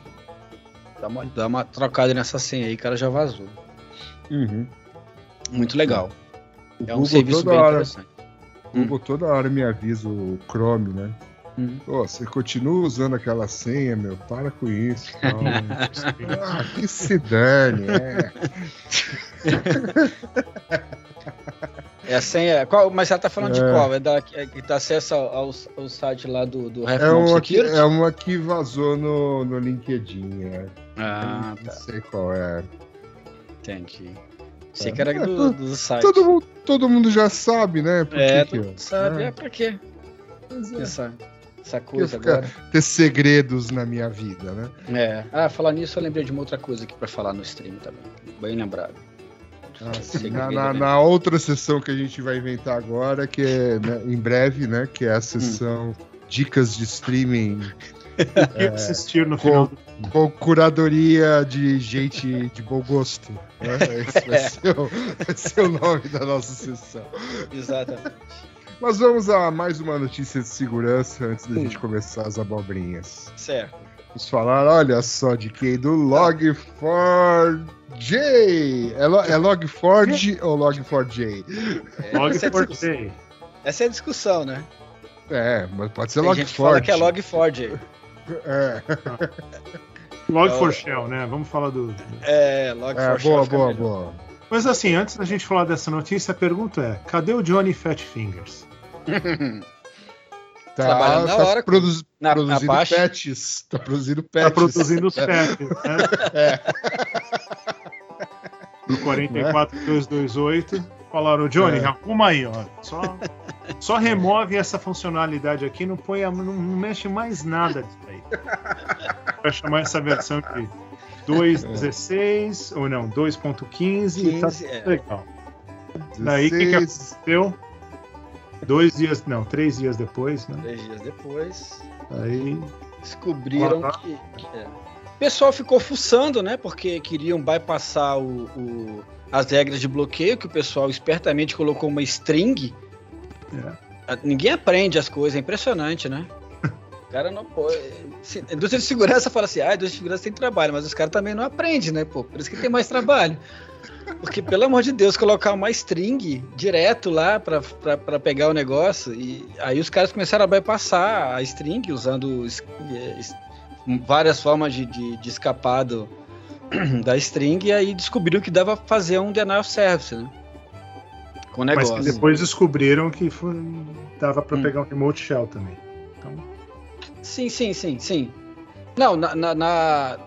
Dá uma, dá uma trocada nessa senha aí, que ela já vazou. Uhum. Muito legal. O É um Google serviço bem hora, interessante. o Google toda hora me avisa o Chrome, né? Hum. Pô, você continua usando aquela senha, meu? Para com isso. [laughs] ah, que se dane, é. É a senha. Qual, mas ela tá falando de É. qual? É da que, é que dá acesso ao, ao site lá do, do É Refmont uma, que, é uma que vazou no, no LinkedIn, é. Ah, Não tá. sei qual é. Entendi. Sei É. que era É, do, todo- do site. Todo mundo, todo mundo já sabe, né? Por é, que todo que, mundo sabe. é. É pra quê? Pois é. Essa, essa coisa agora. ter segredos na minha vida, né? É. Ah, falar nisso, eu lembrei de uma outra coisa aqui pra falar no stream também. Bem lembrado. Ah, Na, na- na outra sessão que a gente vai inventar agora, que é né, em breve, né? Que é a sessão Dicas de Streaming [laughs] O que assistir no final do com curadoria de gente de bom gosto. Né? [laughs] Esse vai ser, o, vai ser o nome da nossa sessão. Exatamente. Mas vamos a mais uma notícia de segurança antes da gente começar as abobrinhas. Certo. Vamos falar, olha só, de quem? Do Log4j. É, lo, é Log4j ou Log4j? É, Log essa, é a discussão, essa é a discussão, né? É, mas pode ser Tem gente que fala Log4j. que é Log4j. É, [laughs] Log É o- for Shell, né? Vamos falar do. É, Log4j. é boa, boa, melhor. boa. Mas assim, antes da gente falar dessa notícia, a pergunta é: cadê o Johnny Fat Fingers? [laughs] Tá, Trabalhando na tá hora, produzi- na- produzindo abaixo. patches. Tá produzindo patches. Tá produzindo os pets, né? pro 44228. Falaram, Johnny, É. arruma aí, ó. Só, só remove essa funcionalidade aqui, não põe, não, não mexe mais nada disso aí. Vai chamar essa versão de 2.16, ou não, 2.15 e tá 15, é. legal. Daí, o que que 16, Deu dois dias, não, três dias depois, né? Três dias depois, Aí descobriram Ah, que. é. O pessoal ficou fuçando, né? Porque queriam bypassar o, o- as regras de bloqueio, que o pessoal espertamente colocou uma string. É. Ninguém aprende as coisas, é impressionante, né? Cara não pode. A indústria de segurança fala assim: ah, a indústria de segurança tem trabalho, mas os caras também não aprendem, né? Pô, por isso que tem mais trabalho. Porque, pelo amor de Deus, colocar uma string direto lá pra- pra pra pegar o negócio. E aí os caras começaram a bypassar a string usando várias formas de, de, de escapar do- [clears throat] da string. E aí descobriram que dava pra fazer um denial of service, né? Com o Mas negócio. que depois descobriram que foi, dava para Hum. pegar um remote shell também. Então, Sim, sim, sim, sim. Não, na. na- na-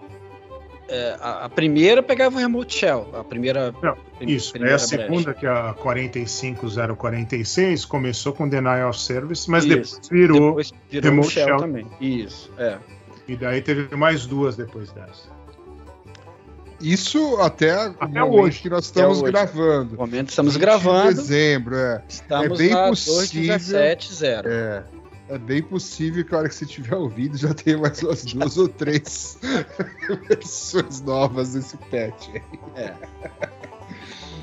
é, a, a primeira pegava o remote shell. A primeira. Não, prim- isso. Aí primeira a segunda, que é a 45046, começou com denial of service, mas Isso. depois virou. Depois virou remote shell, shell. também. Isso, é. E daí teve mais duas depois dessa. Isso até, Até o hoje. que nós estamos hoje. gravando. No momento estamos 20 gravando. De dezembro, é. Estamos É bem na possível. 2.17.0. É. É bem possível que a hora que você tiver ouvido já tenha mais umas duas ou três [laughs] versões novas desse patch. aí.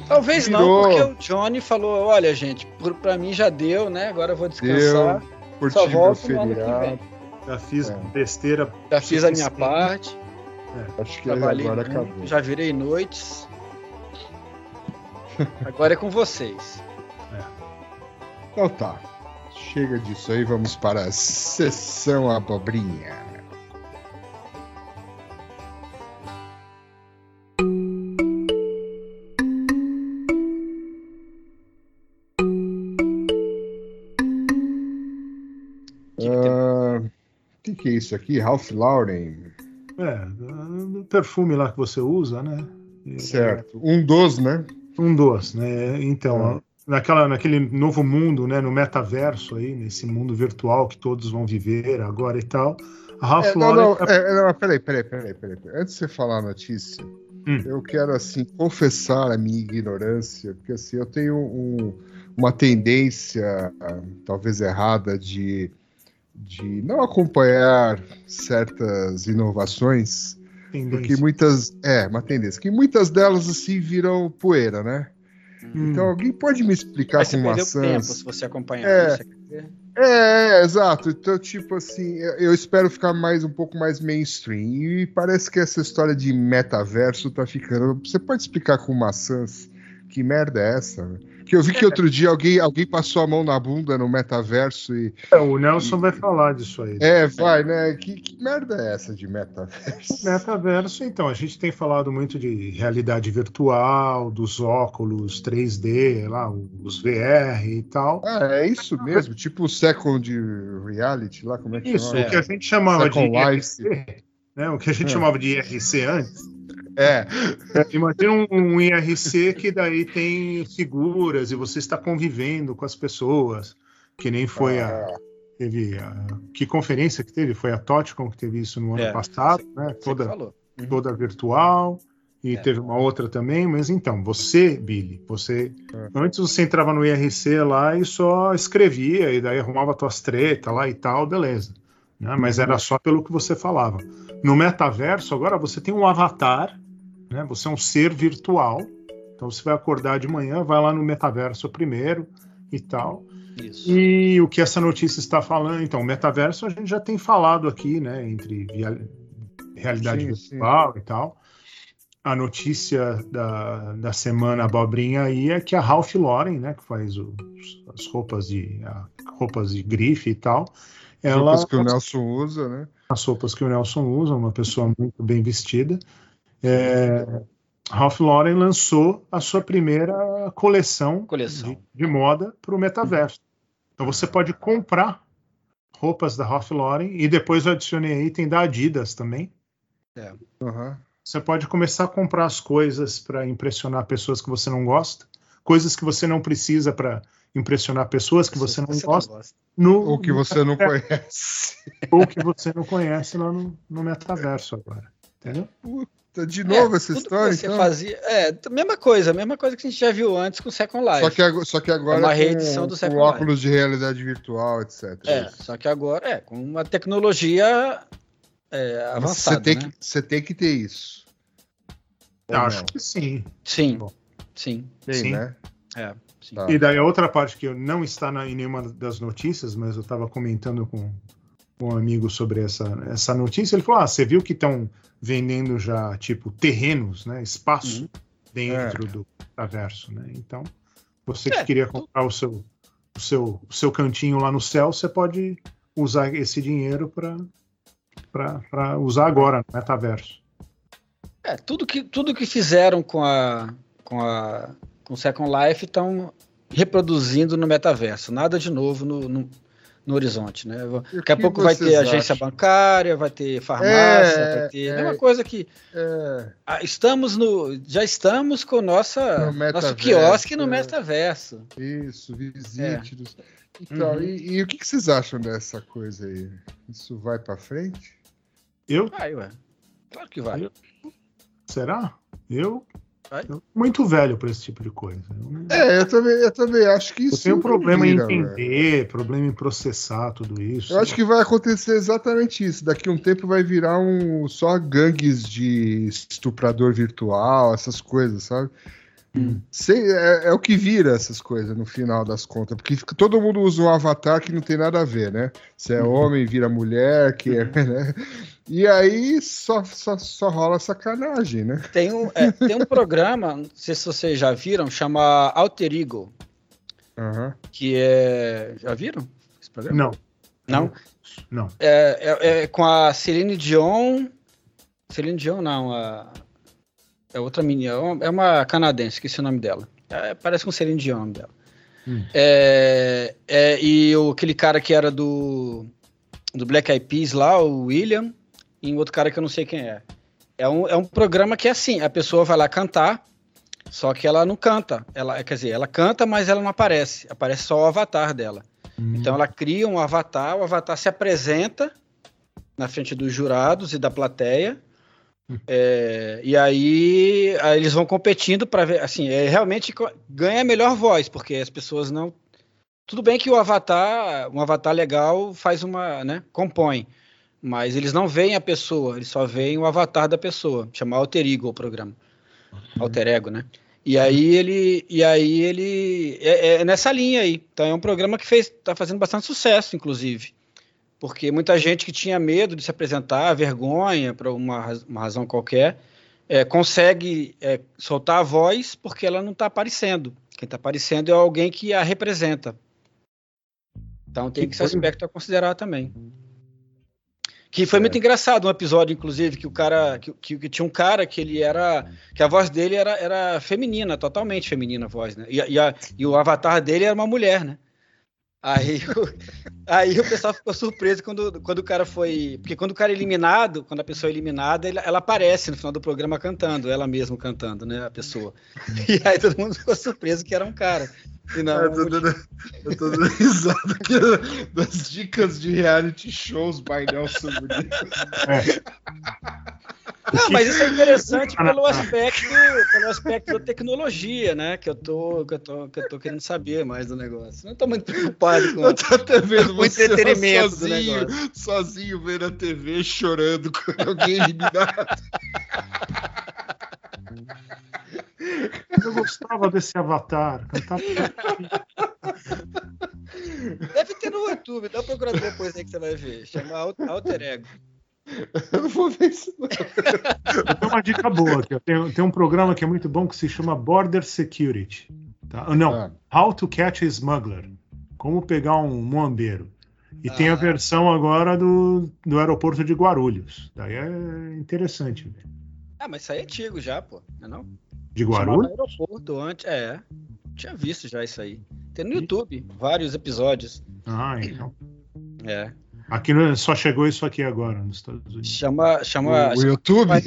Talvez não, Virou. porque o Johnny falou: olha, gente, por, pra mim já deu, né? Agora eu vou descansar. Por Só volto meu no ano que vem. Já fiz É. besteira. Já fiz a minha parte, Acho que trabalhei agora muito, acabou. já virei noites. Agora é com vocês. Então tá. Chega disso aí, vamos para a sessão abobrinha. tem? Ah, O que, que é isso aqui? Ralph Lauren. É, do perfume lá que você usa, né? Certo. Um dos, né? Um dos, né? Então, É. naquela, naquele novo mundo, né? No metaverso aí, nesse mundo virtual que todos vão viver agora e tal. A Ralph É, não, Lauren. não, é, não, peraí, peraí, peraí, peraí. Antes de você falar a notícia, Hum. eu quero, assim, confessar a minha ignorância, porque, assim, eu tenho um- uma tendência, talvez errada, de, de não acompanhar certas inovações, porque tendência. muitas, é, uma tendência, que muitas delas, assim, viram poeira, né? Hum. Então, alguém pode me explicar com perdeu tempo maçãs? se você acompanhar. É. isso, quer dizer? É, exato. Então, tipo assim, eu eu espero ficar mais um pouco mais mainstream. E parece que essa história de metaverso tá ficando. Você pode explicar com maçãs que merda é essa? né? Que eu vi que outro dia alguém, alguém passou a mão na bunda no metaverso e. É, o Nelson vai falar disso aí. É, vai, né? Que, que merda é essa de metaverso? Metaverso, então, a gente tem falado muito de realidade virtual, dos óculos 3D, lá, os VR e tal. Ah, é isso mesmo? Tipo o Second Reality lá, como é que Isso, chama? o que a gente chamava de Second IRC, né? O que a gente É. chamava de IRC antes. É, Imagina um, um IRC que daí tem figuras e você está convivendo com as pessoas, que nem foi a. Teve a, que conferência que teve? Foi a TOTCON que teve isso no ano É, passado, né? Você que Toda, falou. toda virtual. E É. teve uma outra também, mas então, você, Billy, você. É. Antes você entrava no IRC lá e só escrevia, e daí arrumava tuas tretas lá e tal, beleza. Né? Mas era só pelo que você falava. No metaverso, agora você tem um avatar, né? Você é um ser virtual. Então você vai acordar de manhã, vai lá no metaverso primeiro e tal. Isso. E o que essa notícia está falando, então, o metaverso a gente já tem falado aqui, né, entre via- realidade Sim, sim. virtual e tal. A notícia da, da semana abobrinha aí é que a Ralph Lauren, né, que faz os- as roupas de a- roupas de grife e tal, ela roupas que o Nelson usa, né? as roupas que o Nelson usa, uma pessoa muito bem vestida. É, Ralph Lauren lançou a sua primeira coleção Coleção. de, de moda para o metaverso. Então você pode comprar roupas da Ralph Lauren e depois eu adicionei aí, tem da Adidas também. Aham. Você pode começar a comprar as coisas para impressionar pessoas que você não gosta, coisas que você não precisa para impressionar pessoas que você não gosta, no, Ou que você não conhece. ou que você não conhece lá no, no metaverso agora. Entendeu? Puta, de novo É, essa história, você então? fazia. É, mesma coisa, mesma coisa que a gente já viu antes com o Second Life. Só que, só que agora É uma com- reedição do com, Second óculos de realidade virtual, etc. É, só que agora é com uma tecnologia é, avançada. Você tem, né? que, você tem que ter isso. Ou Acho não? que sim. Sim, Bom. sim, Tem, sim. né? é. sim. Tá. E daí a outra parte que eu não está na, em nenhuma das notícias, mas eu estava comentando com, com um amigo sobre essa, essa notícia, ele falou: Ah, você viu que estão vendendo já, tipo, terrenos, né? Espaço Uhum. dentro do metaverso, né? Então, você que É, queria tu- comprar o seu, o, seu, o seu cantinho lá no céu, você pode usar esse dinheiro para usar agora no metaverso. É, tudo que, tudo que fizeram com a com a com Second Life estão reproduzindo no metaverso. Nada de novo no, no, no horizonte, né? Daqui a pouco vai ter vocês agência acham? bancária, vai ter farmácia, É, vai ter é. a mesma coisa que É, ah, estamos no já estamos com nossa No nosso quiosque no é. metaverso. isso, É. visite. Então, Uhum. e, e o que, que vocês acham dessa coisa aí? Isso vai pra frente? Eu Vai, ué. Claro que vai. Será? Eu, Vai. eu muito velho para esse tipo de coisa. É, eu também, eu também acho que eu isso. tenho não problema em vira, velho. entender, problema em processar tudo isso. Eu acho que vai acontecer exatamente isso. Daqui a um tempo vai virar um só gangues de estuprador virtual, essas coisas, sabe? Hum. Sei- é, é o que vira essas coisas no final das contas, porque fica- todo mundo usa um avatar que não tem nada a ver, né? Se é Uhum. homem, vira mulher, que é, né? E aí só, só, só rola sacanagem, né? Tem um, é, tem um programa, não sei se vocês já viram, chama Alter Ego, Aham. que é. Já viram esse programa? Não, Não? não. É, é- é com a Celine Dion. Celine Dion, não. A, é outra menina. é uma- É uma canadense, esqueci o nome dela. É, parece com Celine Dion o nome dela. Hum. É, é, e o, aquele cara que era do, do Black Eyed Peas lá, o William, e um outro cara que eu não sei quem é. É um, é um programa que é assim: a pessoa vai lá cantar, só que ela não canta. Ela, quer dizer, ela canta, mas ela não aparece. Aparece só o avatar dela. Então ela cria um avatar, o avatar se apresenta na frente dos jurados e da plateia. É, e aí, aí eles vão competindo para ver, assim, é, realmente ganha a melhor voz, porque as pessoas não. Tudo bem que o avatar, um avatar legal faz uma, né, compõe, mas eles não veem a pessoa, eles só veem o avatar da pessoa, chama Alter Ego o programa, Alter Ego, né? E aí ele, e aí ele é, é nessa linha aí. Então é um programa que fez, tá fazendo bastante sucesso, inclusive, porque muita gente que tinha medo de se apresentar, vergonha por uma, uma razão qualquer, é, consegue é, soltar a voz porque ela não está aparecendo. Quem está aparecendo é alguém que a representa. Então tem Que esse aspecto a considerar também. Que foi É. muito engraçado um episódio, inclusive, que o cara. Que, que- que tinha um cara que ele era. Que a voz dele era, era feminina, totalmente feminina a voz, né? E, e, a- e o avatar dele era uma mulher, né? Aí, aí o pessoal ficou surpreso quando, quando o cara foi. Porque quando o cara é eliminado, quando a pessoa é eliminada, ele- ela aparece no final do programa cantando, ela mesma cantando, né? A pessoa. E aí todo mundo ficou surpreso que era um cara. E não, eu, tô dando, eu tô dando [laughs] risada aqui das dicas de reality shows by Nelson Muniz. Não, mas isso é interessante pelo aspecto, pelo aspecto da tecnologia, né? Que eu tô, que eu tô, que eu tô querendo saber mais do negócio. Não tô muito preocupado com [laughs] Eu tô até vendo [laughs] O você sozinho, sozinho vendo a TV chorando com alguém eliminado. [laughs] Eu gostava desse avatar. Cantava... Deve ter no YouTube, dá uma procurada depois aí que você vai ver. Chama Al- Alter Ego. Eu não vou ver isso. não. Eu tenho uma dica boa aqui. Tem, tem um programa que é muito bom que se chama Border Security. Tá? Ah, Não, Ah. How to Catch a Smuggler. Como pegar um moambeiro. E tem a Ah. versão agora do, do aeroporto de Guarulhos. Daí é interessante. né? Ah, mas isso aí é antigo já, pô. Não é não? De Guarulhos? aeroporto antes. É. Tinha visto já isso aí. Tem no YouTube vários episódios. Ah, então. É. Aqui no- só chegou isso aqui agora nos Estados Unidos. Chama. chama O, o YouTube. [laughs]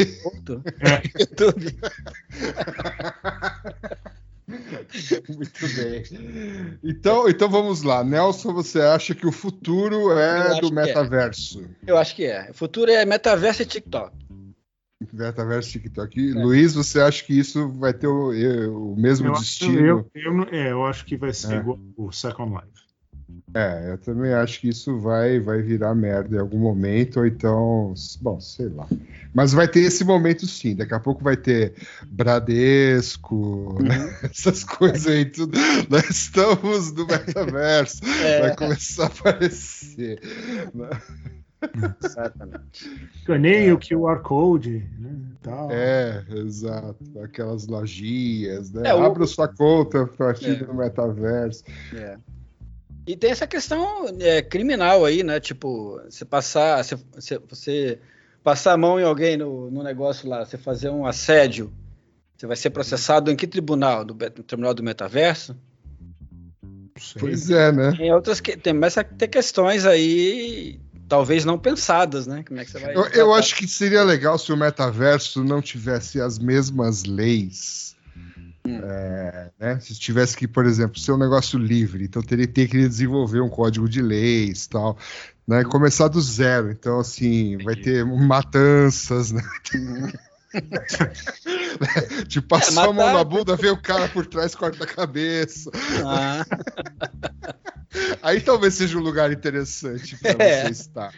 É. [laughs] YouTube. [laughs] Muito bem. Então, então vamos lá. Nelson, você acha que o futuro é do é. metaverso? Eu acho que é. O futuro é metaverso e TikTok. Metaverso TikTok. É. Luiz, você acha que isso vai ter o, o mesmo Eu, acho, destino? eu, eu, não- é, eu acho que vai ser É. igual o Second Life. É, eu também acho que isso vai, vai virar merda em algum momento, ou então, bom, sei lá. Mas vai ter esse momento sim. Daqui a pouco vai ter Bradesco, né? [laughs] essas coisas aí, tudo. Nós estamos no metaverso. [laughs] É. Vai começar a aparecer. Exatamente. Nem o QR Code, né? Tal. É, exato. Aquelas lojinhas, né? É, o- Abra sua conta a partir É. do metaverso. É. E tem essa questão é, criminal aí, né? Tipo, você passar, você, você- você passar a mão em alguém no, no negócio lá, você fazer um assédio, você vai ser processado em que tribunal? Do, no tribunal do metaverso? Pois é, né? Tem outras que tem, mas tem questões aí talvez não pensadas, né? Como é que você vai? Eu, eu acho que seria legal se o metaverso não tivesse as mesmas leis. Hum. É, né? Se tivesse que, por exemplo, ser um negócio livre, então teria, teria que desenvolver um código de leis tal, né? Começar do zero. Então, assim, vai ter matanças, né? [laughs] [laughs] tipo, passou a mão matar- na bunda, vê o cara por trás, corta a cabeça. Ah, [laughs] Aí talvez seja um lugar interessante para É. você estar.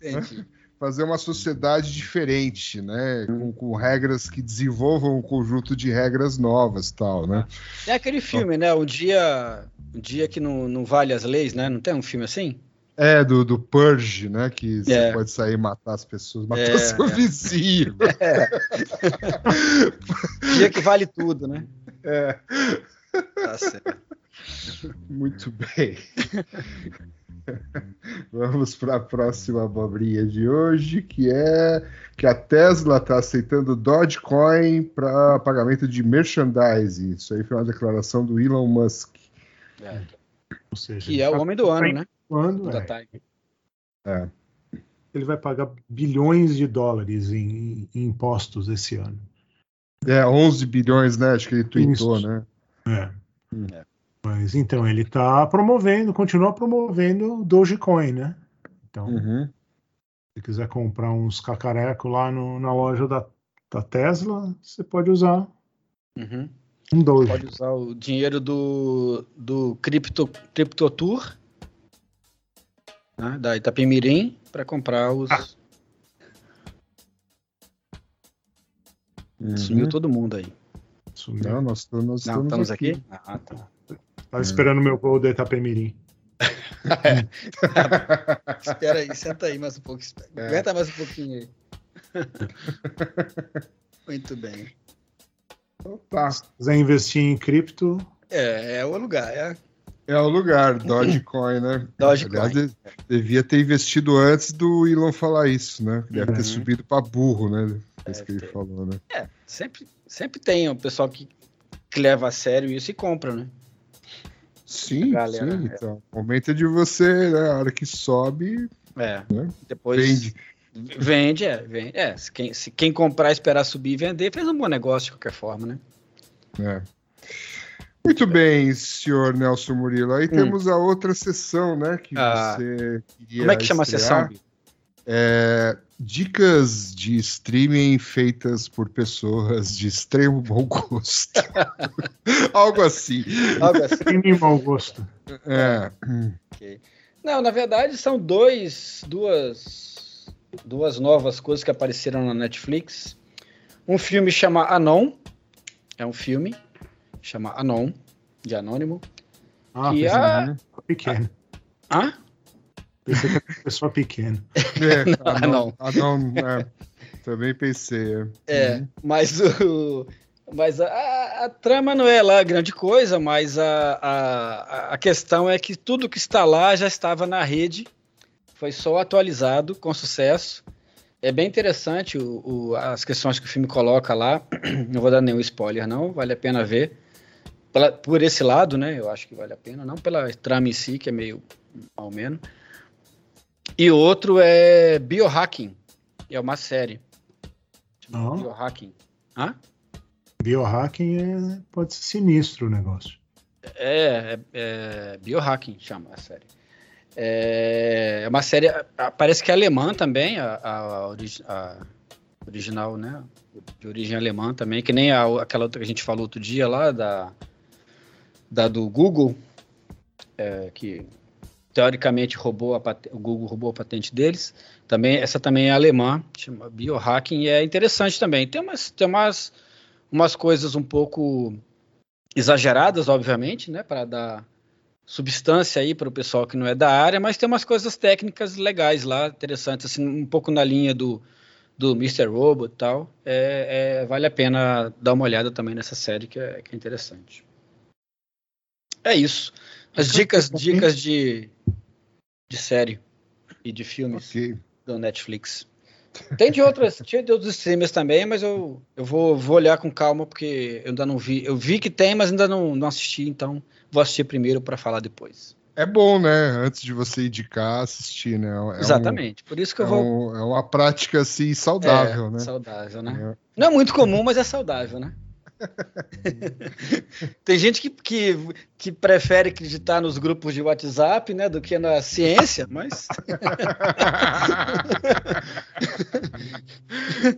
entendi. fazer uma sociedade diferente, né? Com, com regras que desenvolvam um conjunto de regras novas, tal, né? Tem aquele filme, né? Um dia, um dia que não, não vale as leis, né? Não tem um filme assim? É do, do Purge, né? Que você É. pode sair e matar as pessoas, matar É, seu [laughs] é. vizinho. Dia que vale tudo, né? É, Tá certo. muito bem. [laughs] Vamos para a próxima abobrinha de hoje, que é que a Tesla está aceitando Dogecoin para pagamento de merchandising. Isso aí foi uma declaração do Elon Musk. É. Ou seja, Que é o homem do ano, né? quando é, Time. ele vai pagar bilhões de dólares em, em impostos esse ano. É, 11 bilhões, né? Acho que ele tweetou, Isso. né? É. Hum. Mas então ele está promovendo, continua promovendo o Dogecoin, né? Então, Uhum. se quiser comprar uns cacareco lá no- na loja da, da Tesla, você pode usar Uhum. Um Doge. Pode usar o dinheiro do, do Crypto, Crypto Tour, né? da Itapemirim, para comprar os. Ah. Uhum. Sumiu todo mundo aí. Sumiu. Não, nós, nós Não, estamos, estamos aqui? Ah, tá. Tava esperando meu voo da Itapemirim. [laughs] Espera aí, senta aí mais um pouco. É. Aguenta mais um pouquinho aí. [laughs] Muito bem. Tá. Se quiser investir em cripto, É, é o lugar. É. É o lugar, Dogecoin, né? Dogecoin. Aliás, de- devia ter investido antes do Elon falar isso, né? Deve Uhum. ter subido para burro, né? É isso que ele falou, né? É, sempre, sempre tem o pessoal que, que leva a sério isso e compra, né? Sim, Galera, sim. é. Então, o momento é de você, né? A hora que sobe, É. Né? Depois. vende. Vende, é. Vende, é. Se, quem, se quem comprar, esperar subir e vender, fez um bom negócio de qualquer forma, né? É. Muito bem, senhor Nelson Murilo. Aí Hum. temos a outra sessão, né? Que Ah. você queria Como é que chama a estrear. sessão? Bi? É, dicas de streaming feitas por pessoas de extremo bom gosto. [laughs] Algo assim. Algo assim. tem mau gosto. É. Não, na verdade são dois, duas, duas novas coisas que apareceram na Netflix. Um filme chama Anon, é um filme chama Anon de Anônimo. Ah, Que a- que era pequeno. Ah, Pensei que era pessoa pequena. [laughs] É, ah, não. Ah, não, é. Também pensei. é. é, Uhum. mas o mas a, a- a trama não é lá grande coisa, mas a, a, a questão é que tudo que está lá já estava na rede, foi só atualizado com sucesso. É bem interessante o, o- as questões que o filme coloca lá. [clears throat] Não vou dar nenhum spoiler, não, vale a pena ver. Pela- por esse lado, né? Eu acho que vale a pena, não pela trama em si, que é meio ao menos. E outro é Biohacking. É uma série. Não. Biohacking. Hã? Biohacking é, pode ser sinistro o negócio. É, é, é Biohacking chama a série. É, é uma série, parece que é alemã também, a, a a original, né? De origem alemã também, que nem a, aquela outra que a gente falou outro dia lá, da, da do Google, é, que teoricamente roubou a o Google roubou a patente deles. Também, essa também é alemã, chama Biohacking, e é interessante também. Tem umas, tem umas, umas coisas um pouco exageradas, obviamente, né, para dar substância aí para o pessoal que não é da área, mas tem umas coisas técnicas legais lá, interessantes, assim, um pouco na linha do, do Mr. Robot e tal. É, é, vale a pena dar uma olhada também nessa série que é, que é interessante. É isso. As dicas, dicas de, de série e de filmes Ok. do Netflix. Tem de outras, tinha de outros streamers também, mas eu, eu vou, vou olhar com calma porque eu ainda não vi. Eu vi que tem, mas ainda não, não assisti, então vou assistir primeiro para falar depois. É bom, né? Antes de você indicar, assistir, né? É um- Exatamente. Por isso que É, eu vou. um- é uma prática assim saudável, é, né? Saudável, né? É. Não é muito comum, mas é saudável, né? [laughs] Tem gente que, que, que prefere acreditar nos grupos de WhatsApp, né, do que na ciência, mas [laughs]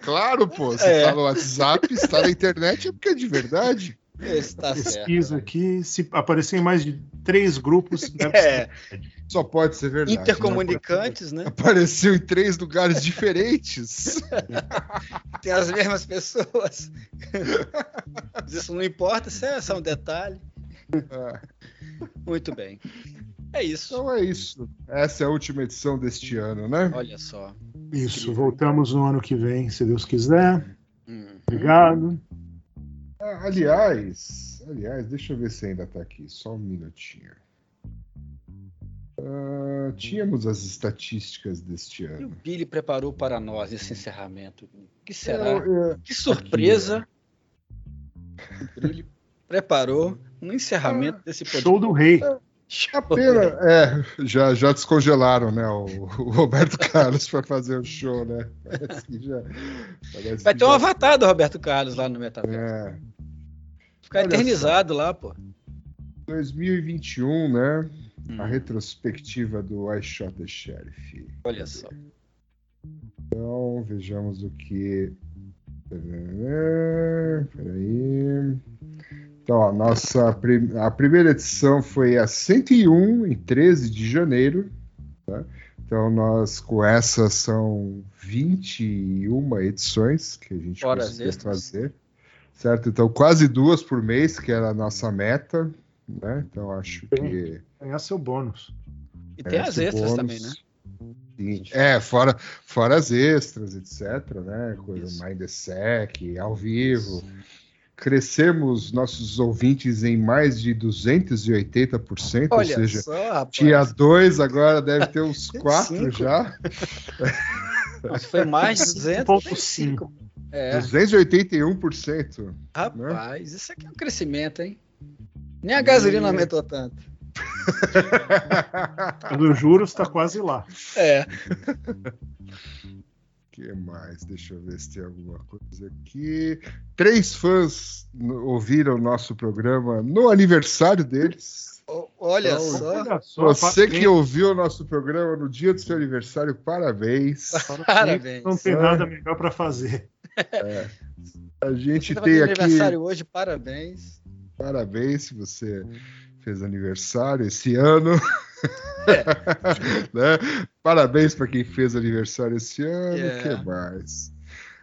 claro, pô. Você É. tá no WhatsApp, está na internet, é porque é de verdade. Está certo. Pesquisa aqui, se aparecer em mais de três grupos, deve [laughs] É, Só pode ser verdade. né? intercomunicantes, né? Apareceu em três lugares diferentes. [laughs] Tem as mesmas pessoas. Mas Isso não importa, isso é só um detalhe. É. Muito bem. É isso. Então é isso. Essa é a última edição deste ano, né? Olha só. Isso, voltamos no ano que vem, se Deus quiser. Hum. Obrigado. Ah, aliás, aliás, deixa eu ver se ainda tá aqui. Só um minutinho. Ah, tínhamos as estatísticas deste E o ano. Billy preparou para nós esse encerramento. Que será? Eu- eu- Que surpresa! O Billy preparou no encerramento desse podcast. Show do rei. Pena, é, já, já descongelaram, né, o, o Roberto Carlos para fazer o show, né? Parece que já. parece Vai ter um já- avatar do Roberto Carlos lá no Metaverso. É, Ficar eternizado lá, pô. 2021, né? A Hum, retrospectiva do I Shot the Sheriff. olha só. Então, vejamos o que. Peraí. Então, a nossa prim- a primeira edição foi a 101, em 13 de janeiro. tá? Então, nós com essa são 21 edições que a gente Horas conseguiu extras. fazer. Certo? Então, quase duas por mês, que era a nossa meta. Né? Então, acho que. Esse é o bônus. E tem as esse extras bônus- também, né? Sim. É, fora, fora as extras, etc, né? Coisa Isso. Mindsec, ao vivo. Crescemos nossos ouvintes em mais de 280%, ou Olha seja, só, tinha dois, agora deve ter uns [laughs] quatro Cinco. já. Nossa, Foi mais [laughs] de 205. É, 281%. rapaz, isso aqui é um crescimento, hein? Nem a gasolina aumentou tanto. [laughs] Dos juros está quase lá. É. [laughs] que mais? Deixa eu ver se tem alguma coisa aqui. Três fãs ouviram nosso programa no aniversário deles. O- Olha Então, só. Olha só, Você que ouviu o nosso programa no dia do seu aniversário, parabéns. [laughs] Parabéns. Não tem nada melhor para fazer. A gente tem aqui. aniversário hoje, parabéns. Parabéns se você fez aniversário esse ano. É. [laughs] Né? Parabéns para quem fez aniversário esse ano. O É. que mais?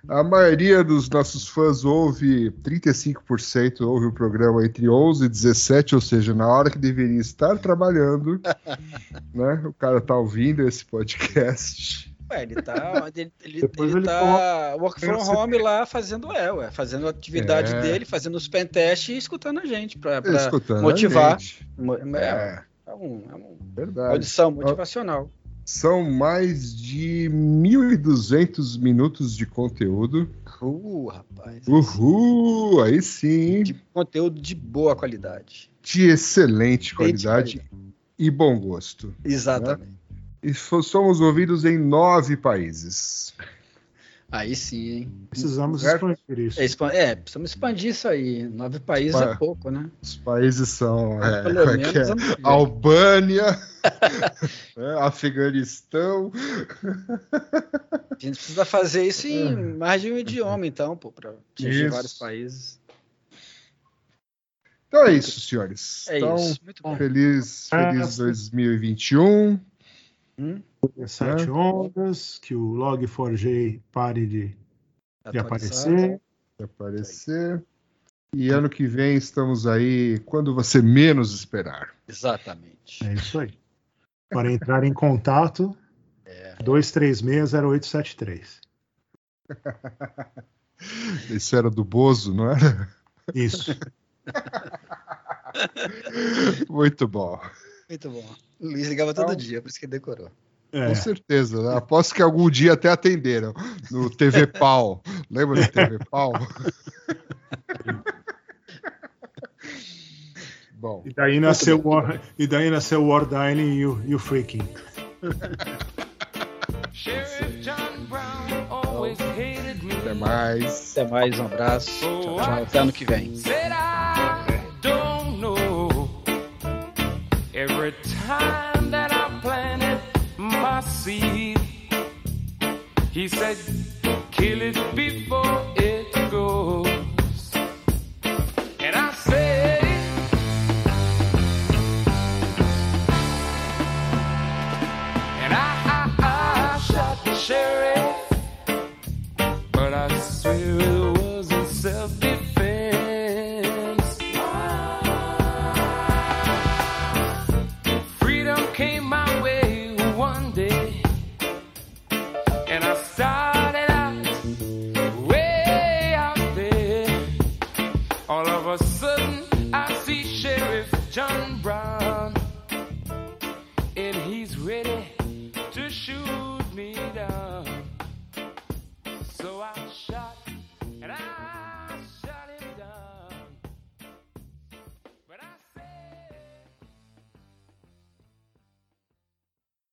A maioria dos nossos fãs ouve, 35% ouve o programa entre 11 e 17, ou seja, na hora que deveria estar trabalhando, [laughs] né? O cara tá ouvindo esse podcast. Ué, ele tá, ele, ele, [laughs] Depois ele ele tá work from home lá fazendo, é, ué, fazendo a atividade É. dele, fazendo os pen test e escutando a gente pra, pra Escutando a motivar. gente. é, É, é um- é uma verdade. audição motivacional. São mais de 1.200 minutos de conteúdo. Uh, rapaz. Uhul! Aí sim, De conteúdo de boa qualidade. de excelente Bem de qualidade e bom gosto. Exatamente. E somos ouvidos em nove países. Aí sim, hein? Precisamos Certo. expandir isso. É, é, precisamos expandir isso aí. Nove países Pa- é pouco, né? Os países são é, é é? vem. Albânia, [laughs] é, Afeganistão. A gente precisa fazer isso em mais de um idioma, então, pô, para atingir Isso. vários países. Então é isso, senhores. É então, isso. Muito bom. feliz, feliz sim. 2021. Hum? Sete É. ondas, que o Log4j pare de, de aparecer. de aparecer. E ano que vem estamos aí quando você menos esperar. Exatamente. É isso aí. Para entrar em contato, 2360873. Isso [laughs] era do Bozo, não era? Isso. [laughs] Muito bom. Muito bom. O Luiz ligava todo Então- dia, por isso que ele decorou. É, Com certeza. né? Aposto que algum dia até atenderam. No TV Pau. Lembra do TV Pau? [laughs] Bom, e, daí nasceu o War, e daí nasceu o Wardyne e o, e o Freaking. Até mais. Até mais, um abraço. Tchau, tchau. Até ano que vem. Every time that I planted my seed, he said, kill it before